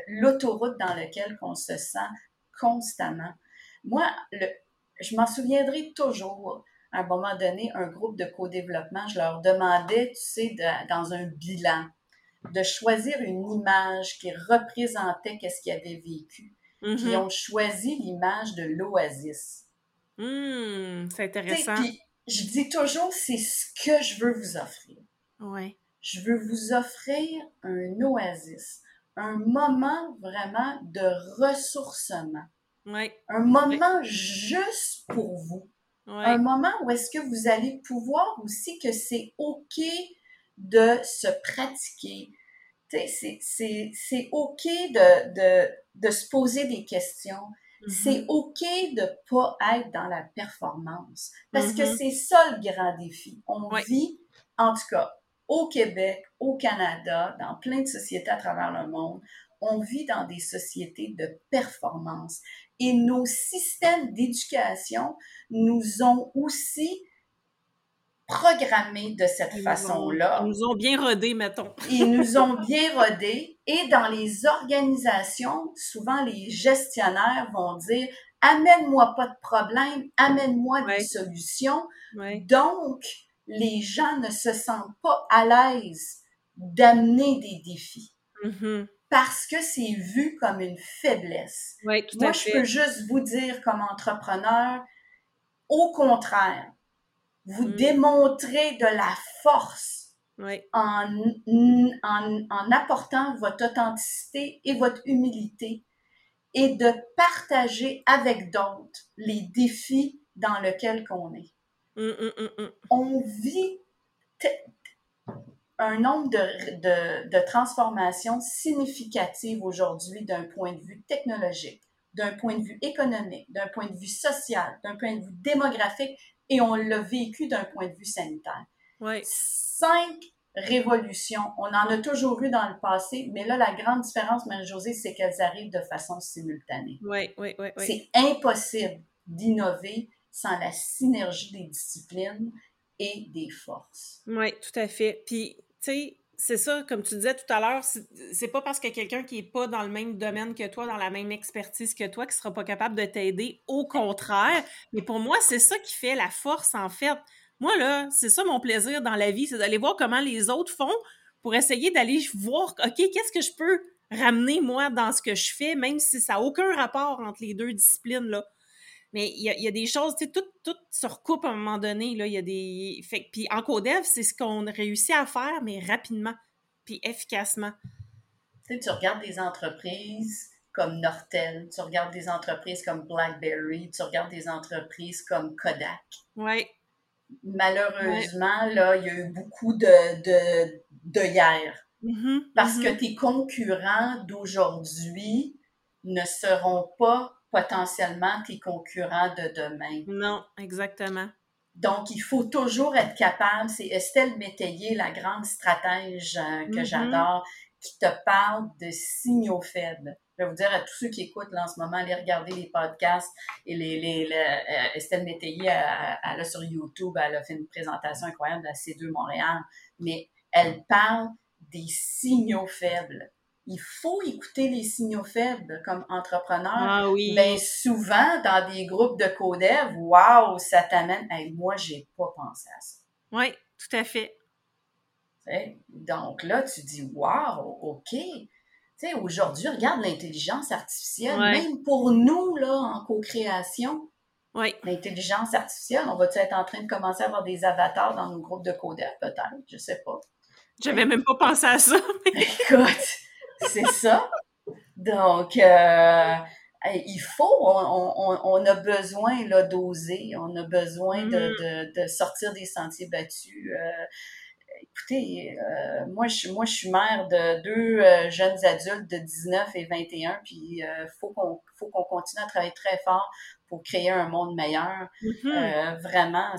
l'autoroute dans laquelle on se sent constamment. Moi, le, je m'en souviendrai toujours. À un moment donné, un groupe de co-développement, je leur demandais, tu sais, de- dans un bilan, de choisir une image qui représentait qu'est-ce qu'ils avaient vécu. Puis ils ont choisi l'image de l'oasis. Hmm, c'est intéressant. Puis je dis toujours, c'est ce que je veux vous offrir. Ouais. Je veux vous offrir un oasis, un moment vraiment de ressourcement, Ouais. un moment juste pour vous, Ouais. un moment où est-ce que vous allez pouvoir aussi que c'est OK de se pratiquer. Tu sais, c'est- c'est c'est OK de, de, de se poser des questions. C'est OK de pas être dans la performance. Parce que Mhm. c'est ça le grand défi. On vit, en tout cas, au Québec, au Canada, dans plein de sociétés à travers le monde, on vit dans des sociétés de performance. Et nos systèmes d'éducation nous ont aussi programmés de cette façon-là. Ils nous ont bien rodés, mettons. Ils nous ont bien rodés. Et dans les organisations, souvent les gestionnaires vont dire amène-moi pas de problème, amène-moi des solutions. Donc, les gens ne se sentent pas à l'aise d'amener des défis Mhm. parce que c'est vu comme une faiblesse. Tout Moi, à je peux juste vous dire comme entrepreneur, au contraire, vous Mm. démontrez de la force en, en, en apportant votre authenticité et votre humilité et de partager avec d'autres les défis dans lesquels qu'on est. Hum, hum. On vit un nombre de, de, de transformations significatives aujourd'hui d'un point de vue technologique, d'un point de vue économique, d'un point de vue social, d'un point de vue démographique, et on l'a vécu d'un point de vue sanitaire. Ouais. Cinq révolutions, on en a toujours eu dans le passé, mais là, la grande différence, Marie-Josée, c'est qu'elles arrivent de façon simultanée. Ouais, ouais, ouais, ouais. C'est impossible d'innover sans la synergie des disciplines et des forces. Oui, tout à fait. Puis, tu sais, c'est ça, comme tu disais tout à l'heure, c'est pas parce que quelqu'un qui est pas dans le même domaine que toi, dans la même expertise que toi, qui sera pas capable de t'aider. Au contraire. Mais pour moi, c'est ça qui fait la force, en fait. Moi, là, c'est ça mon plaisir dans la vie, c'est d'aller voir comment les autres font pour essayer d'aller voir, OK, qu'est-ce que je peux ramener, moi, dans ce que je fais, même si ça n'a aucun rapport entre les deux disciplines, là. Mais il y, a, il y a des choses, tu sais, tout, tout se recoupe à un moment donné. Là, il y a des. Fait, puis en codev, c'est ce qu'on réussit à faire, mais rapidement, puis efficacement. Tu sais, tu regardes des entreprises comme Nortel, tu regardes des entreprises comme BlackBerry, tu regardes des entreprises comme Kodak. Oui. Malheureusement, là, il y a eu beaucoup de, de, de hier. Mhm, Parce mhm. que tes concurrents d'aujourd'hui ne seront pas potentiellement tes concurrents de demain. Non, exactement. Donc, il faut toujours être capable. C'est Estelle Métayer, la grande stratège euh, que Mhm. j'adore, qui te parle de signaux faibles. Je vais vous dire à tous ceux qui écoutent là, en ce moment, allez regarder les podcasts et les, les, les- euh, Estelle Métayer, elle, elle a sur YouTube, elle a fait une présentation incroyable à C2 Montréal, mais elle parle des signaux faibles. Il faut écouter les signaux faibles comme entrepreneur. Ah oui. Ben souvent, dans des groupes de codev, waouh, ça t'amène. Hey, moi, j'ai pas pensé à ça. Oui, tout à fait. Donc là, tu dis waouh, OK. Tu sais, aujourd'hui, regarde l'intelligence artificielle, Ouais. même pour nous, là, en co-création, Oui. l'intelligence artificielle, on va-tu être en train de commencer à avoir des avatars dans nos groupes de codev, peut-être? Je sais pas. J'avais même pas pensé à ça. Écoute, c'est ça. Donc, euh, il faut, on, on, on a besoin là, d'oser, on a besoin de, de, de sortir des sentiers battus. Euh, écoutez, euh, moi, je, moi, je suis mère de deux jeunes adultes de 19 et 21, puis il faut qu'on faut qu'on continue à travailler très fort pour créer un monde meilleur. Mhm. Euh, vraiment,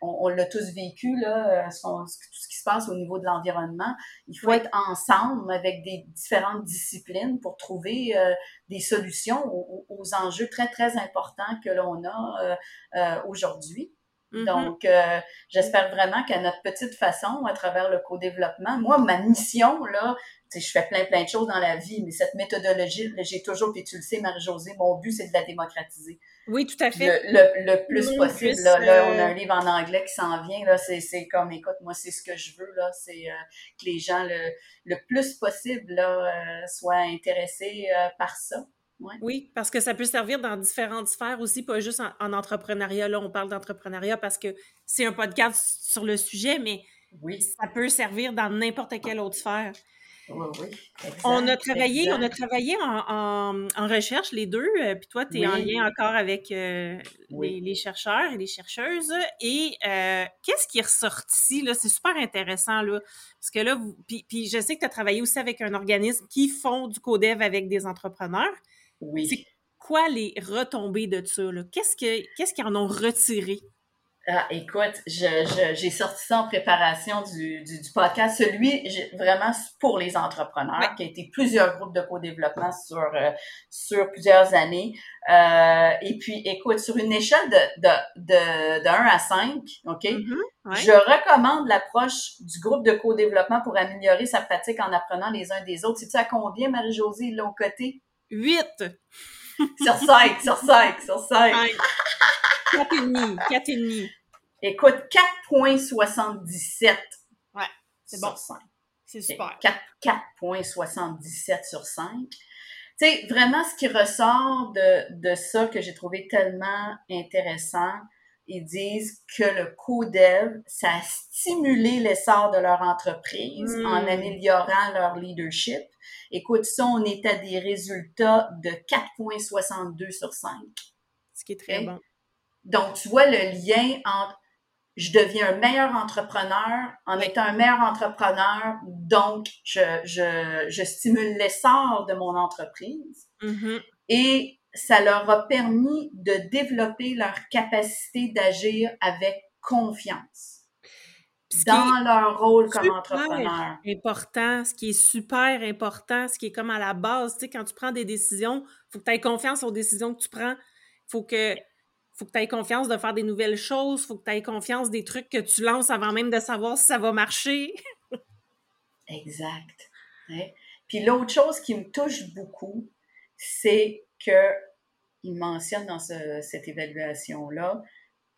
on, on l'a tous vécu, là, euh, tout ce qui se passe au niveau de l'environnement. Il faut être ensemble avec des différentes disciplines pour trouver euh, des solutions aux, aux, enjeux très, très importants que l'on a euh, aujourd'hui. Mm-hmm. Donc, euh, j'espère vraiment qu'à notre petite façon, à travers le co-développement, moi, ma mission, là, je fais plein, plein de choses dans la vie, mais cette méthodologie, j'ai toujours, puis tu le sais, Marie-Josée, mon but, c'est de la démocratiser. Oui, tout à fait. Le, le, plus possible. là, là, on a un livre en anglais qui s'en vient. Là, c'est, comme, écoute, moi, c'est ce que je veux. Là, c'est euh, que les gens le, le plus possible là, euh, soient intéressés par ça. Oui, parce que ça peut servir dans différentes sphères aussi, pas juste en, entrepreneuriat. Là, on parle d'entrepreneuriat parce que c'est un podcast sur le sujet, mais oui. ça peut servir dans n'importe quelle autre sphère. Oui, oui. on a travaillé, on a travaillé en, recherche, les deux, euh, puis toi, tu es en lien encore avec euh, les, chercheurs et les chercheuses. Et euh, qu'est-ce qui est ressorti? Là? C'est super intéressant, là, parce que là, vous, puis, puis je sais que tu as travaillé aussi avec un organisme qui font du codev avec des entrepreneurs. Oui. C'est quoi les retombées de ça? Qu'est-ce qu'ils qu en ont retiré? Ah, écoute, j'ai je, sorti ça en préparation du, du, podcast. Celui vraiment pour les entrepreneurs, qui a été plusieurs groupes de co-développement sur, euh, sur plusieurs années. Euh, et puis, écoute, sur une échelle de, de, de, 1 à 5, OK, mm-hmm. je recommande l'approche du groupe de co-développement pour améliorer sa pratique en apprenant les uns des autres. Sais-tu à combien, Marie-Josée, de l'autre côté? 8. sur 5, sur 5, sur 5. 4,5, 4,5. Écoute, 4,77. Ouais, c'est bon. 5. C'est super. 4,77 sur 5. Tu sais, vraiment, ce qui ressort de, de ça que j'ai trouvé tellement intéressant, ils disent que le co-dev, ça a stimulé l'essor de leur entreprise en hmm. améliorant leur leadership. Écoute, ça, on est à des résultats de 4,62 sur 5. Ce qui est très bon. Donc, tu vois le lien entre je deviens un meilleur entrepreneur en étant un meilleur entrepreneur, donc je, je, je stimule l'essor de mon entreprise. Mm-hmm. Et ça leur a permis de développer leur capacité d'agir avec confiance dans leur rôle comme entrepreneur. Important, ce qui est super important, ce qui est comme à la base, tu sais, quand tu prends des décisions, il faut que tu aies confiance aux décisions que tu prends. Faut que faut que tu aies confiance de faire des nouvelles choses, faut que tu aies confiance des trucs que tu lances avant même de savoir si ça va marcher. exact. Puis l'autre chose qui me touche beaucoup, c'est que ils mentionnent dans cette évaluation-là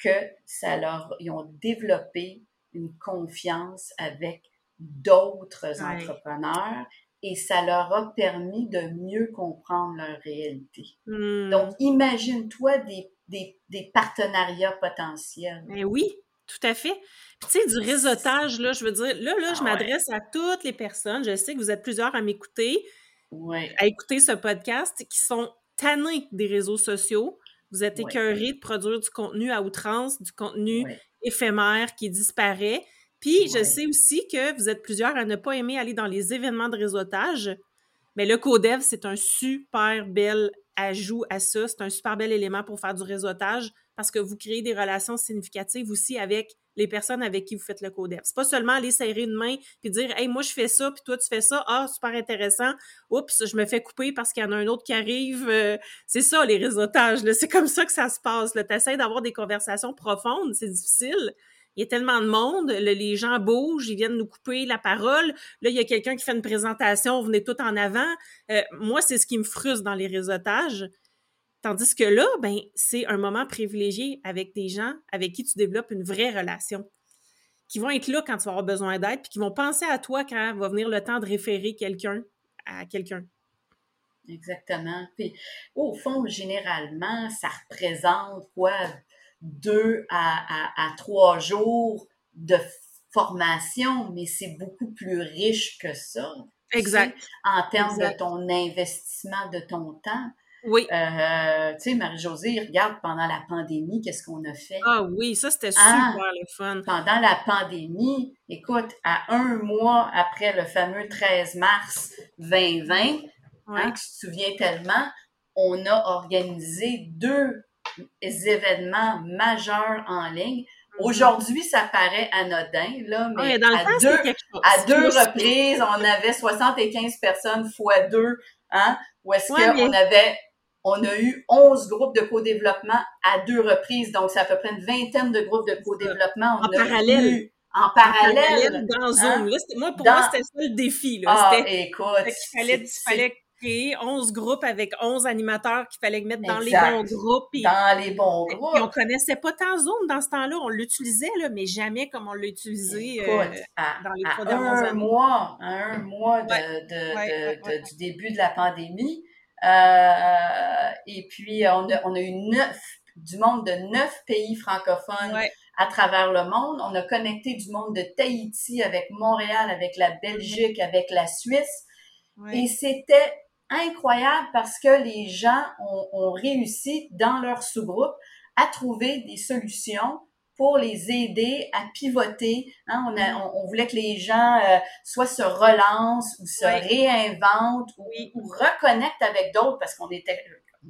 que ça leur, ils ont développé une confiance avec d'autres entrepreneurs et ça leur a permis de mieux comprendre leur réalité. Hmm. Donc, imagine-toi des, des, des, partenariats potentiels. Mais oui, tout à fait. tu sais, du réseautage, là, je veux dire, là, là, je ah m'adresse à toutes les personnes. Je sais que vous êtes plusieurs à m'écouter, à écouter ce podcast, qui sont tannés des réseaux sociaux. Vous êtes écœurés de produire du contenu à outrance, du contenu éphémère qui disparaît. Puis je sais aussi que vous êtes plusieurs à ne pas aimer aller dans les événements de réseautage. Mais le Codev, c'est un super bel ajout à ça. C'est un super bel élément pour faire du réseautage parce que vous créez des relations significatives aussi avec les personnes avec qui vous faites le codef. C'est pas seulement aller serrer une main puis dire Hey, moi je fais ça, puis toi tu fais ça, ah, super intéressant. Oups, je me fais couper parce qu'il y en a un autre qui arrive. Euh, c'est ça, les réseautages. C'est comme ça que ça se passe. Tu essaies d'avoir des conversations profondes, c'est difficile. Il y a tellement de monde, les gens bougent, ils viennent nous couper la parole. Là, il y a quelqu'un qui fait une présentation, venez tout en avant. Euh, moi, c'est ce qui me frustre dans les réseautages. Tandis que là, ben, c'est un moment privilégié avec des gens avec qui tu développes une vraie relation, qui vont être là quand tu vas avoir besoin d'aide, puis qui vont penser à toi quand va venir le temps de référer quelqu'un à quelqu'un. Exactement. Puis, au fond, généralement, ça représente quoi? Deux à, trois jours de formation, mais c'est beaucoup plus riche que ça. Exact. en termes de ton investissement de ton temps. Oui. Euh, tu sais, Marie-Josée, regarde pendant la pandémie, qu'est-ce qu'on a fait? Ah oui, ça c'était ah, super le fun. Pendant la pandémie, écoute, à un mois après le fameux 13 mars 2020, hein, tu te souviens tellement, on a organisé deux événements majeurs en ligne. Mm-hmm. Aujourd'hui, ça paraît anodin, là, mais dans le à, deux, à deux reprises, on avait 75 personnes fois deux, hein, où est-ce qu'on avait on a eu 11 groupes de co-développement à deux reprises, donc c'est à peu près une vingtaine de groupes de co-développement. En parallèle. en parallèle. dans hein? Zoom. moi, pour moi, c'était ça le défi. Là. Ah, écoute. Il fallait, fallait créer 11 groupes avec 11 animateurs qu'il fallait mettre dans les bons groupes. dans les bons groupes. Et on connaissait pas tant Zoom dans ce temps-là. On l'utilisait, là, mais jamais comme on l'a utilisé euh, dans les trois dernières un Mois, à un mois de, de, du début de la pandémie, euh, et puis, on a, on a eu neuf, du monde de neuf pays francophones à travers le monde. On a connecté du monde de Tahiti avec Montréal, avec la Belgique, avec la Suisse. Et c'était incroyable parce que les gens ont, ont réussi dans leur sous-groupe à trouver des solutions pour les aider à pivoter. Hein. On, a, mm-hmm. on, voulait que les gens euh, soit se relancent ou se réinventent ou, ou, reconnectent avec d'autres parce qu'on était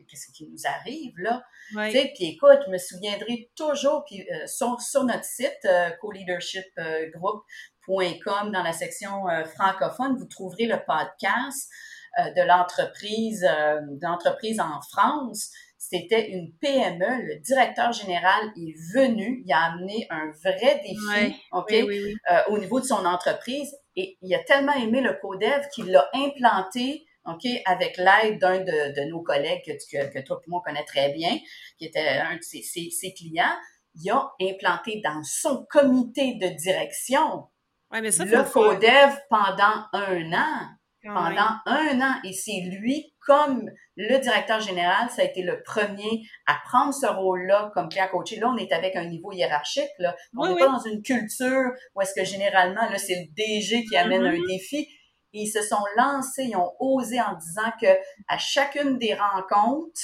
qu'est-ce qui nous arrive là? Tu sais puis écoute je me souviendrai toujours puis euh, sur, sur notre site euh, co-leadershipgroup.com dans la section francophone vous trouverez le podcast de l'entreprise de l'entreprise en France. C'était une PME. Le directeur général est venu, il a amené un vrai défi, ok, euh, au niveau de son entreprise, et il a tellement aimé le codev qu'il l'a implanté. OK, avec l'aide d'un de, nos collègues que, que, que, toi et moi on connaît très bien, qui était un de ses, ses, clients, il a implanté dans son comité de direction ouais, mais ça, le codev pendant un an pendant un an. Et c'est lui, comme le directeur général, ça a été le premier à prendre ce rôle-là comme client coaché. Là, on est avec un niveau hiérarchique. Là. On n'est pas dans une culture où est-ce que généralement, là, c'est le DG qui amène un mm-hmm. défi. ils se sont lancés, ils ont osé en disant que à chacune des rencontres,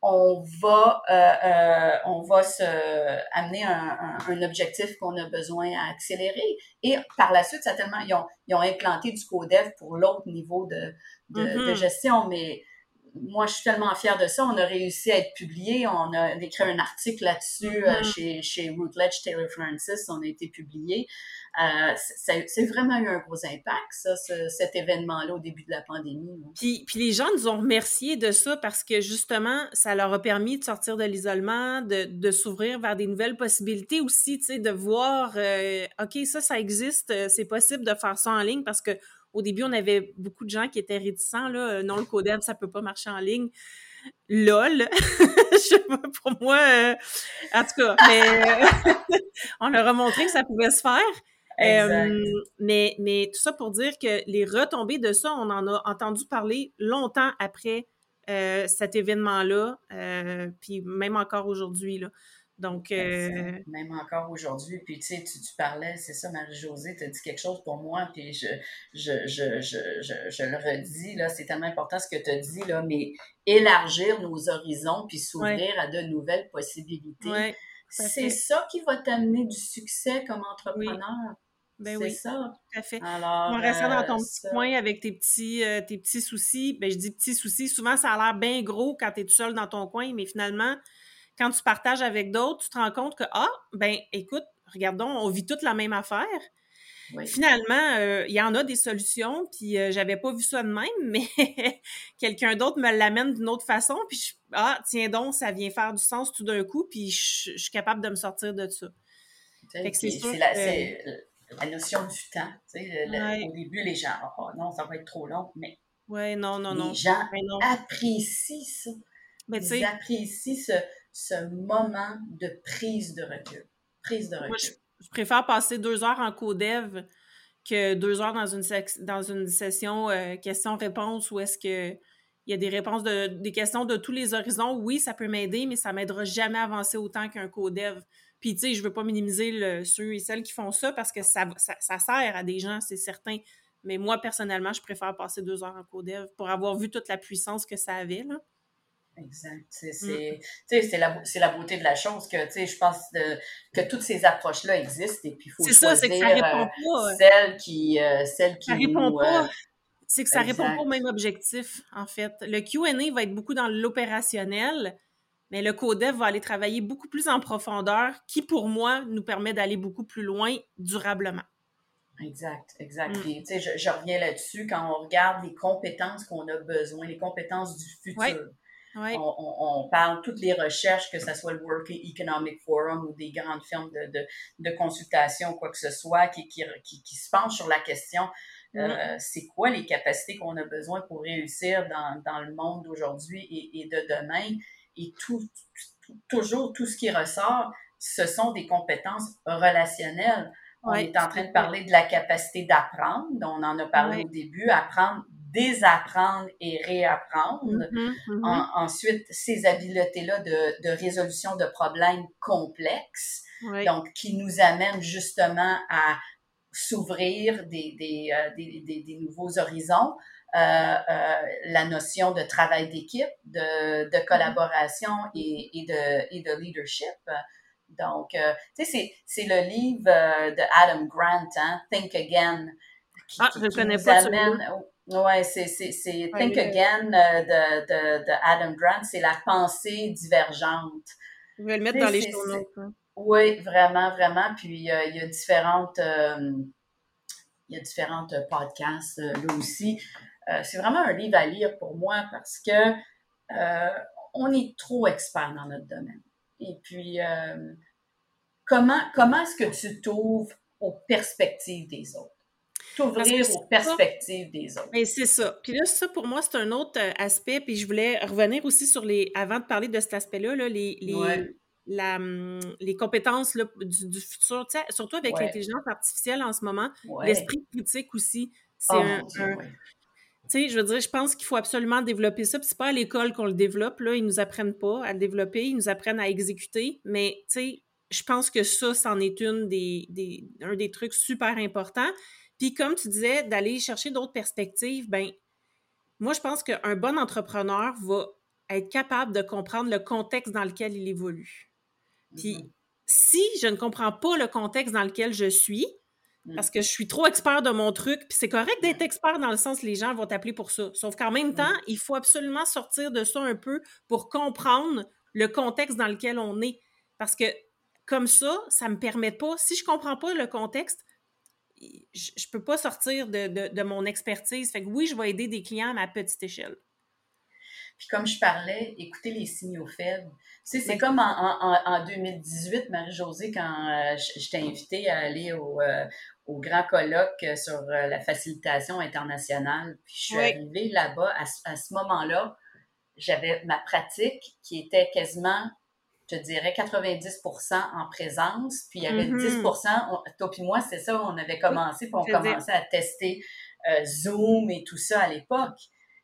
on va euh, euh, on va se amener un, un, objectif qu'on a besoin à accélérer et par la suite ça tellement ils ont, ils ont implanté du codev pour l'autre niveau de, de, de, mm-hmm. gestion mais moi, je suis tellement fière de ça. On a réussi à être publié. On a écrit un article là-dessus euh, mm-hmm. chez, chez Routledge Taylor Francis. On a été publié. Euh, c'est vraiment eu un gros impact, ça, cet événement-là au début de la pandémie. Puis, puis, les gens nous ont remercié de ça parce que justement, ça leur a permis de sortir de l'isolement, de, de s'ouvrir vers des nouvelles possibilités aussi, tu sais, de voir, euh, OK, ça, ça existe, c'est possible de faire ça en ligne parce que au début, on avait beaucoup de gens qui étaient réticents. Là. Euh, non, le codev, ça peut pas marcher en ligne. LOL. pour moi, euh, en tout cas, mais on leur a montré que ça pouvait se faire. Euh, mais, mais tout ça pour dire que les retombées de ça, on en a entendu parler longtemps après cet événement-là, puis même encore aujourd'hui. Donc, euh... même encore aujourd'hui, puis tu sais, tu, parlais, c'est ça, Marie-Josée, tu as dit quelque chose pour moi, puis je, je, je, je, je, le redis, là, c'est tellement important ce que tu as dit, là, mais élargir nos horizons, puis s'ouvrir à de nouvelles possibilités, c'est ça qui va t'amener du succès comme entrepreneur. Ben oui, ça. Tout à fait. Alors, en restant dans ton euh, petit coin avec tes petits, euh, tes petits soucis, ben je dis petits soucis, souvent ça a l'air bien gros quand tu es tout seul dans ton coin, mais finalement, quand tu partages avec d'autres, tu te rends compte que, ah, ben, écoute, regardons, on vit toute la même affaire. Finalement, euh, il y en a des solutions, puis euh, j'avais pas vu ça de même, mais quelqu'un d'autre me l'amène d'une autre façon, puis je, ah, tiens donc, ça vient faire du sens tout d'un coup, puis je, suis capable de me sortir de ça. C'est la, la, notion du temps. Au début, les gens, oh, non, ça va être trop long, mais ouais, non, non, non. les gens apprécient ça. Mais Ils apprécient ce, ce moment de prise de recul. Prise de recul. Moi, je, préfère passer deux heures en codev que deux heures dans une, dans une session euh, questions-réponses où est-ce que il y a des réponses de des questions de tous les horizons. Oui, ça peut m'aider, mais ça m'aidera jamais à avancer autant qu'un codev. Puis, tu sais, je veux pas minimiser le, ceux et celles qui font ça parce que ça, ça, ça sert à des gens, c'est certain. Mais moi, personnellement, je préfère passer deux heures en codev pour avoir vu toute la puissance que ça avait. Là. Exact. C'est mm. la, la beauté de la chose que je pense que toutes ces approches-là existent et puis il faut choisir ça, c'est que ça répond euh, pas. celle qui, euh, celle qui ça répond pas. Euh, c'est que ça répond pas au même objectif, en fait. Le Q&A va être beaucoup dans l'opérationnel, mais le codev va aller travailler beaucoup plus en profondeur, qui pour moi nous permet d'aller beaucoup plus loin durablement. Exact, exact. Mm. Puis, tu sais, je, reviens là-dessus quand on regarde les compétences qu'on a besoin, les compétences du futur. On, parle toutes les recherches, que ce soit le World Economic Forum ou des grandes firmes de, de, de consultation, quoi que ce soit, qui, qui, qui, se penchent sur la question mm. euh, c'est quoi les capacités qu'on a besoin pour réussir dans, dans le monde d'aujourd'hui et, et, de demain? Et tout, toujours, tout ce qui ressort, ce sont des compétences relationnelles. On est en train de parler de la capacité d'apprendre, on en a parlé au début, apprendre, désapprendre et réapprendre. Mm-hmm, mm-hmm. ensuite, ces habiletés-là de, de, résolution de problèmes complexes, donc qui nous amènent justement à s'ouvrir des, des, euh, des, des, nouveaux horizons. Euh, euh, la notion de travail d'équipe, de, de mm-hmm. collaboration et, et, de, et de leadership. Donc, tu sais, c'est le livre de Adam Grant, hein, Think Again. Qui, ah, je ne connais pas amène, Ouais, c'est Think Again euh, de, de, de, Adam Grant, c'est la pensée divergente. Je vais le mettre dans les journaux. Oui, vraiment, vraiment. Puis il y a différentes, il y a différentes podcasts là aussi. c'est vraiment un livre à lire pour moi parce que on est trop expert dans notre domaine. Et puis, euh, comment, comment est-ce que tu t'ouvres aux perspectives des autres? T'ouvrir aux perspectives des autres. Mais c'est ça. Puis là, ça, pour moi, c'est un autre euh, aspect. Puis je voulais revenir aussi sur les. Avant de parler de cet aspect-là, là, les, les, la, hum, les compétences là, du, futur, surtout avec l'intelligence artificielle en ce moment, l'esprit critique aussi. C'est oh un, tu sais, je veux dire, je pense qu'il faut absolument développer ça. Puis c'est pas à l'école qu'on le développe, là. Ils nous apprennent pas à le développer, ils nous apprennent à exécuter. Mais, tu sais, je pense que ça, c'en est une des, des, un des trucs super importants. Puis comme tu disais, d'aller chercher d'autres perspectives, ben moi, je pense qu'un bon entrepreneur va être capable de comprendre le contexte dans lequel il évolue. Puis mm-hmm. si je ne comprends pas le contexte dans lequel je suis, parce que je suis trop expert de mon truc. Puis c'est correct d'être expert dans le sens que les gens vont t'appeler pour ça. Sauf qu'en même temps, il faut absolument sortir de ça un peu pour comprendre le contexte dans lequel on est. Parce que comme ça, ça me permet pas, si je comprends pas le contexte, je, ne peux pas sortir de, de, mon expertise. Fait que oui, je vais aider des clients à ma petite échelle. Puis comme je parlais, écouter les signaux faibles. Tu sais, c'est comme en, en, 2018, Marie-Josée, quand euh, je, t'ai invité à aller au, euh, au grand colloque sur euh, la facilitation internationale. Puis je suis arrivée là-bas. À, ce moment-là, j'avais ma pratique qui était quasiment, je dirais, 90% en présence. Puis il y avait 10 mm-hmm. toi puis moi, c'est ça, on avait commencé, puis on commençait à tester Zoom et tout ça à l'époque.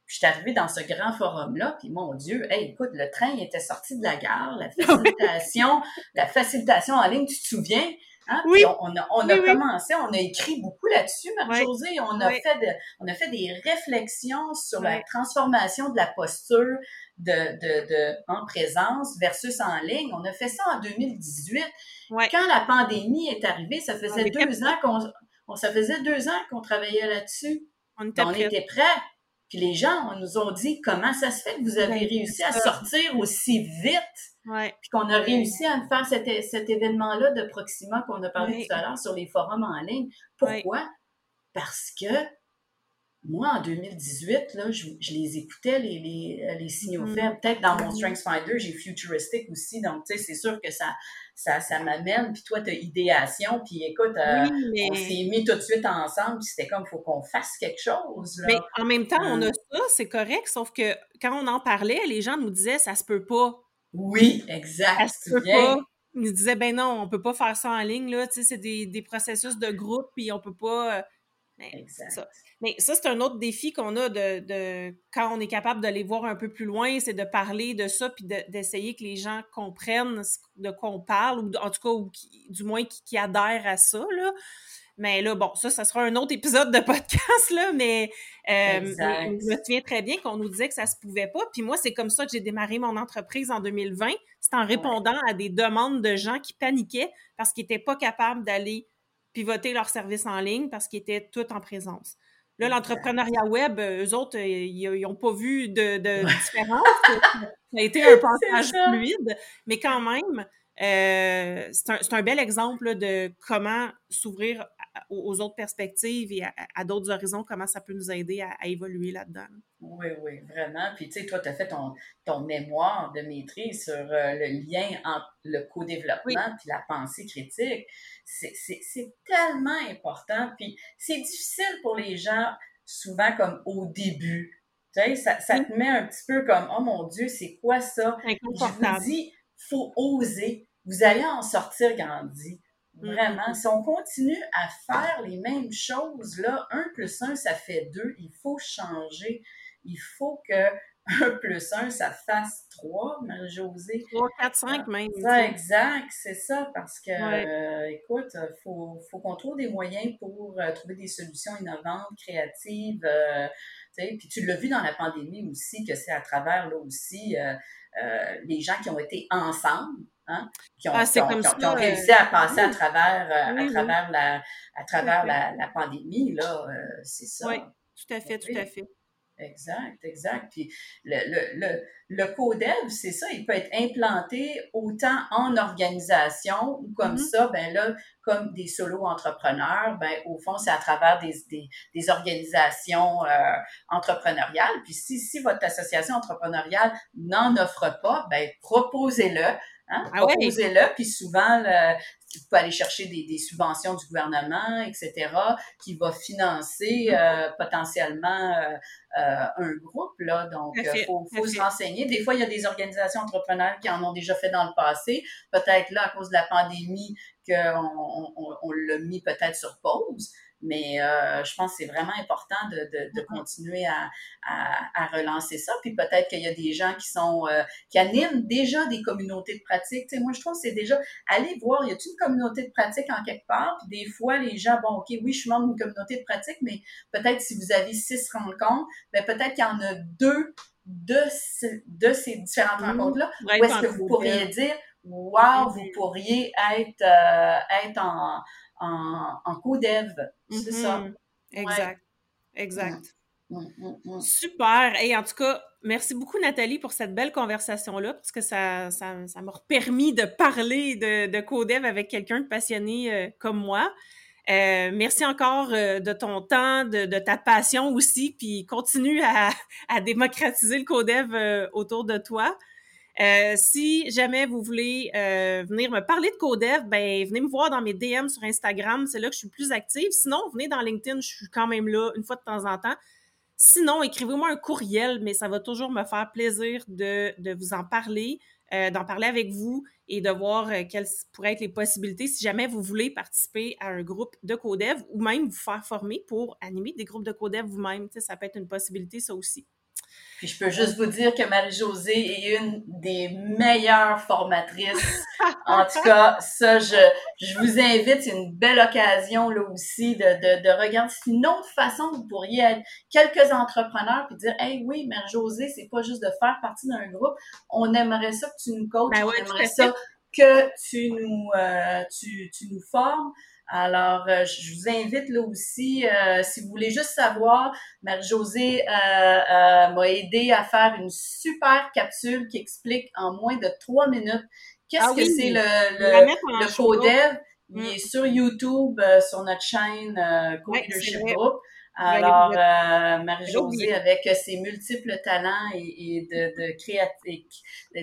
Puis je suis arrivée dans ce grand forum-là, puis mon Dieu, hey, écoute, le train était sorti de la gare, la facilitation, la facilitation en ligne, tu te souviens? Hein? Oui. on, a, on a commencé, on a écrit beaucoup là-dessus, Marie-Josée. On, a fait on a fait des réflexions sur la transformation de la posture de, de, de, en présence versus en ligne. On a fait ça en 2018. Quand la pandémie est arrivée, ça faisait deux ans qu'on ça faisait deux ans qu'on travaillait là-dessus. On était, on était prêts. Puis les gens nous ont dit comment ça se fait que vous avez réussi à sortir aussi vite. Ouais. Puis qu'on a réussi à faire cet, cet événement-là de Proxima qu'on a parlé tout à l'heure sur les forums en ligne. Pourquoi? Parce que moi, en 2018, là, je, les écoutais, les, les, les signaux mm. faibles. Peut-être dans mon mm-hmm. StrengthsFinder, j'ai Futuristic aussi. Donc, tu sais, c'est sûr que ça, ça, ça m'amène. Puis toi, tu as idéation. Puis écoute, euh, on s'est mis tout de suite ensemble. Puis c'était comme, il faut qu'on fasse quelque chose. Mais en même temps, on a euh. ça, c'est correct. Sauf que quand on en parlait, les gens nous disaient, ça se peut pas. Oui, exact. Pas. Ils nous disaient, ben non, on peut pas faire ça en ligne. Là. Tu sais, c'est des, des processus de groupe. Puis on peut pas... Euh, exact. Ça. Mais ça, c'est un autre défi qu'on a de, quand on est capable de les voir un peu plus loin, c'est de parler de ça puis d'essayer que les gens comprennent de quoi on parle, ou en tout cas, ou du moins qui, adhèrent à ça. Là. Mais là, bon, ça, ça sera un autre épisode de podcast, là, mais euh, je me souviens très bien qu'on nous disait que ça se pouvait pas. Puis moi, c'est comme ça que j'ai démarré mon entreprise en 2020. C'est en répondant à des demandes de gens qui paniquaient parce qu'ils n'étaient pas capables d'aller pivoter leur service en ligne parce qu'ils étaient tout en présence. Là, l'entrepreneuriat web, eux autres, ils n'ont pas vu de, de différence. ça a été un passage fluide, mais quand même, euh, c'est un, bel exemple de comment s'ouvrir aux, autres perspectives et à, d'autres horizons, comment ça peut nous aider à, évoluer là-dedans. Oui, oui, vraiment. Puis, tu sais, toi, tu as fait ton, ton, mémoire de maîtrise sur euh, le lien entre le co-développement et la pensée critique. C'est tellement important. Puis, c'est difficile pour les gens, souvent comme au début. Tu sais, ça, ça te met un petit peu comme, oh mon Dieu, c'est quoi ça? Je vous dis, faut oser. Vous allez en sortir grandi. Vraiment. Si on continue à faire les mêmes choses, là, 1 plus 1, ça fait 2. Il faut changer. Il faut que 1 plus 1, ça fasse 3, Marie-Josée. 3, 4, 5 même. exact, c'est ça, parce que, euh, écoute, il faut, faut qu'on trouve des moyens pour euh, trouver des solutions innovantes, créatives. Euh, puis tu l'as vu dans la pandémie aussi, que c'est à travers, là aussi, les gens qui ont été ensemble, Hein, qui, ont, ah, réussi à passer à travers, à travers, la, à travers la, pandémie, là, c'est ça. Oui, tout à fait, tout à fait. Exact, exact. Puis le, le, le, le codev, c'est ça, il peut être implanté autant en organisation ou comme mm-hmm. ça, ben là, comme des solo-entrepreneurs, ben au fond, c'est à travers des, des, des organisations euh, entrepreneuriales. Puis si, si votre association entrepreneuriale n'en offre pas, ben proposez-le Hein? Ah Proposez-le, puis souvent, le, vous pouvez aller chercher des, des, subventions du gouvernement, etc., qui va financer mm. euh, potentiellement euh, euh, un groupe. Là. Donc, il faut, faut se renseigner. Des fois, il y a des organisations entrepreneurs qui en ont déjà fait dans le passé. Peut-être là, à cause de la pandémie, qu'on on, on l'a mis peut-être sur pause. Mais euh, je pense que c'est vraiment important de, de, de continuer à, à, à, relancer ça. Puis peut-être qu'il y a des gens qui sont euh, qui animent déjà des communautés de pratique. Tu sais, moi, je trouve que c'est déjà aller voir, y a-t-il une communauté de pratique en quelque part? Puis des fois, les gens, bon, OK, oui, je suis membre d'une communauté de pratique, mais peut-être si vous avez six rencontres, ben peut-être qu'il y en a deux de, de ces différentes mmh. rencontres-là. Où est-ce que vous pourriez dire, wow, vous pourriez être, euh, être en en, en co-dev. C'est ça? Mm-hmm. Exact. Exact. Mm, mm, mm, Super. Et en tout cas, merci beaucoup, Nathalie, pour cette belle conversation-là, parce que ça, ça, m'a permis de parler de, de codev avec quelqu'un de passionné euh, comme moi. Euh, merci encore euh, de ton temps, de, de, ta passion aussi, puis continue à, à démocratiser le codev autour de toi. Euh, si jamais vous voulez euh, venir me parler de Codev, ben venez me voir dans mes DM sur Instagram, c'est là que je suis plus active. Sinon, venez dans LinkedIn, je suis quand même là une fois de temps en temps. Sinon, écrivez-moi un courriel, mais ça va toujours me faire plaisir de, vous en parler, euh, d'en parler avec vous et de voir quelles pourraient être les possibilités si jamais vous voulez participer à un groupe de Codev ou même vous faire former pour animer des groupes de Codev vous-même. Ça peut être une possibilité, ça aussi. Puis je peux juste vous dire que Marie-Josée est une des meilleures formatrices. en tout cas, ça, je, je vous invite, c'est une belle occasion là aussi de, de, de regarder. C'est une autre façon, vous pourriez être quelques entrepreneurs puis dire Hey oui, Marie-Josée, c'est pas juste de faire partie d'un groupe. On aimerait ça que tu nous coaches, ben on aimerait ça que tu nous, euh, tu, tu nous formes. Alors, euh, je vous invite là aussi, euh, si vous voulez juste savoir, Marie-Josée euh, m'a aidé à faire une super capsule qui explique en moins de trois minutes qu'est-ce ah que c'est le, le, le codev. Il mm. est sur YouTube, sur notre chaîne Co-Leadership Group. Alors, Marie-Josée, avec ses multiples talents et, et de, de, créatif,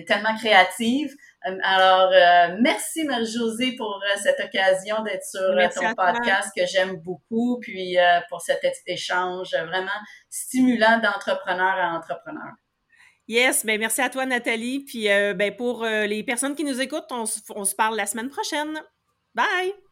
tellement créative, euh, alors, euh, merci Marie-Josée pour euh, cette occasion d'être sur ton podcast que j'aime beaucoup, puis pour cet échange vraiment stimulant d'entrepreneur à entrepreneur. Yes, ben merci à toi Nathalie, puis ben pour les personnes qui nous écoutent, on, on se parle la semaine prochaine. Bye!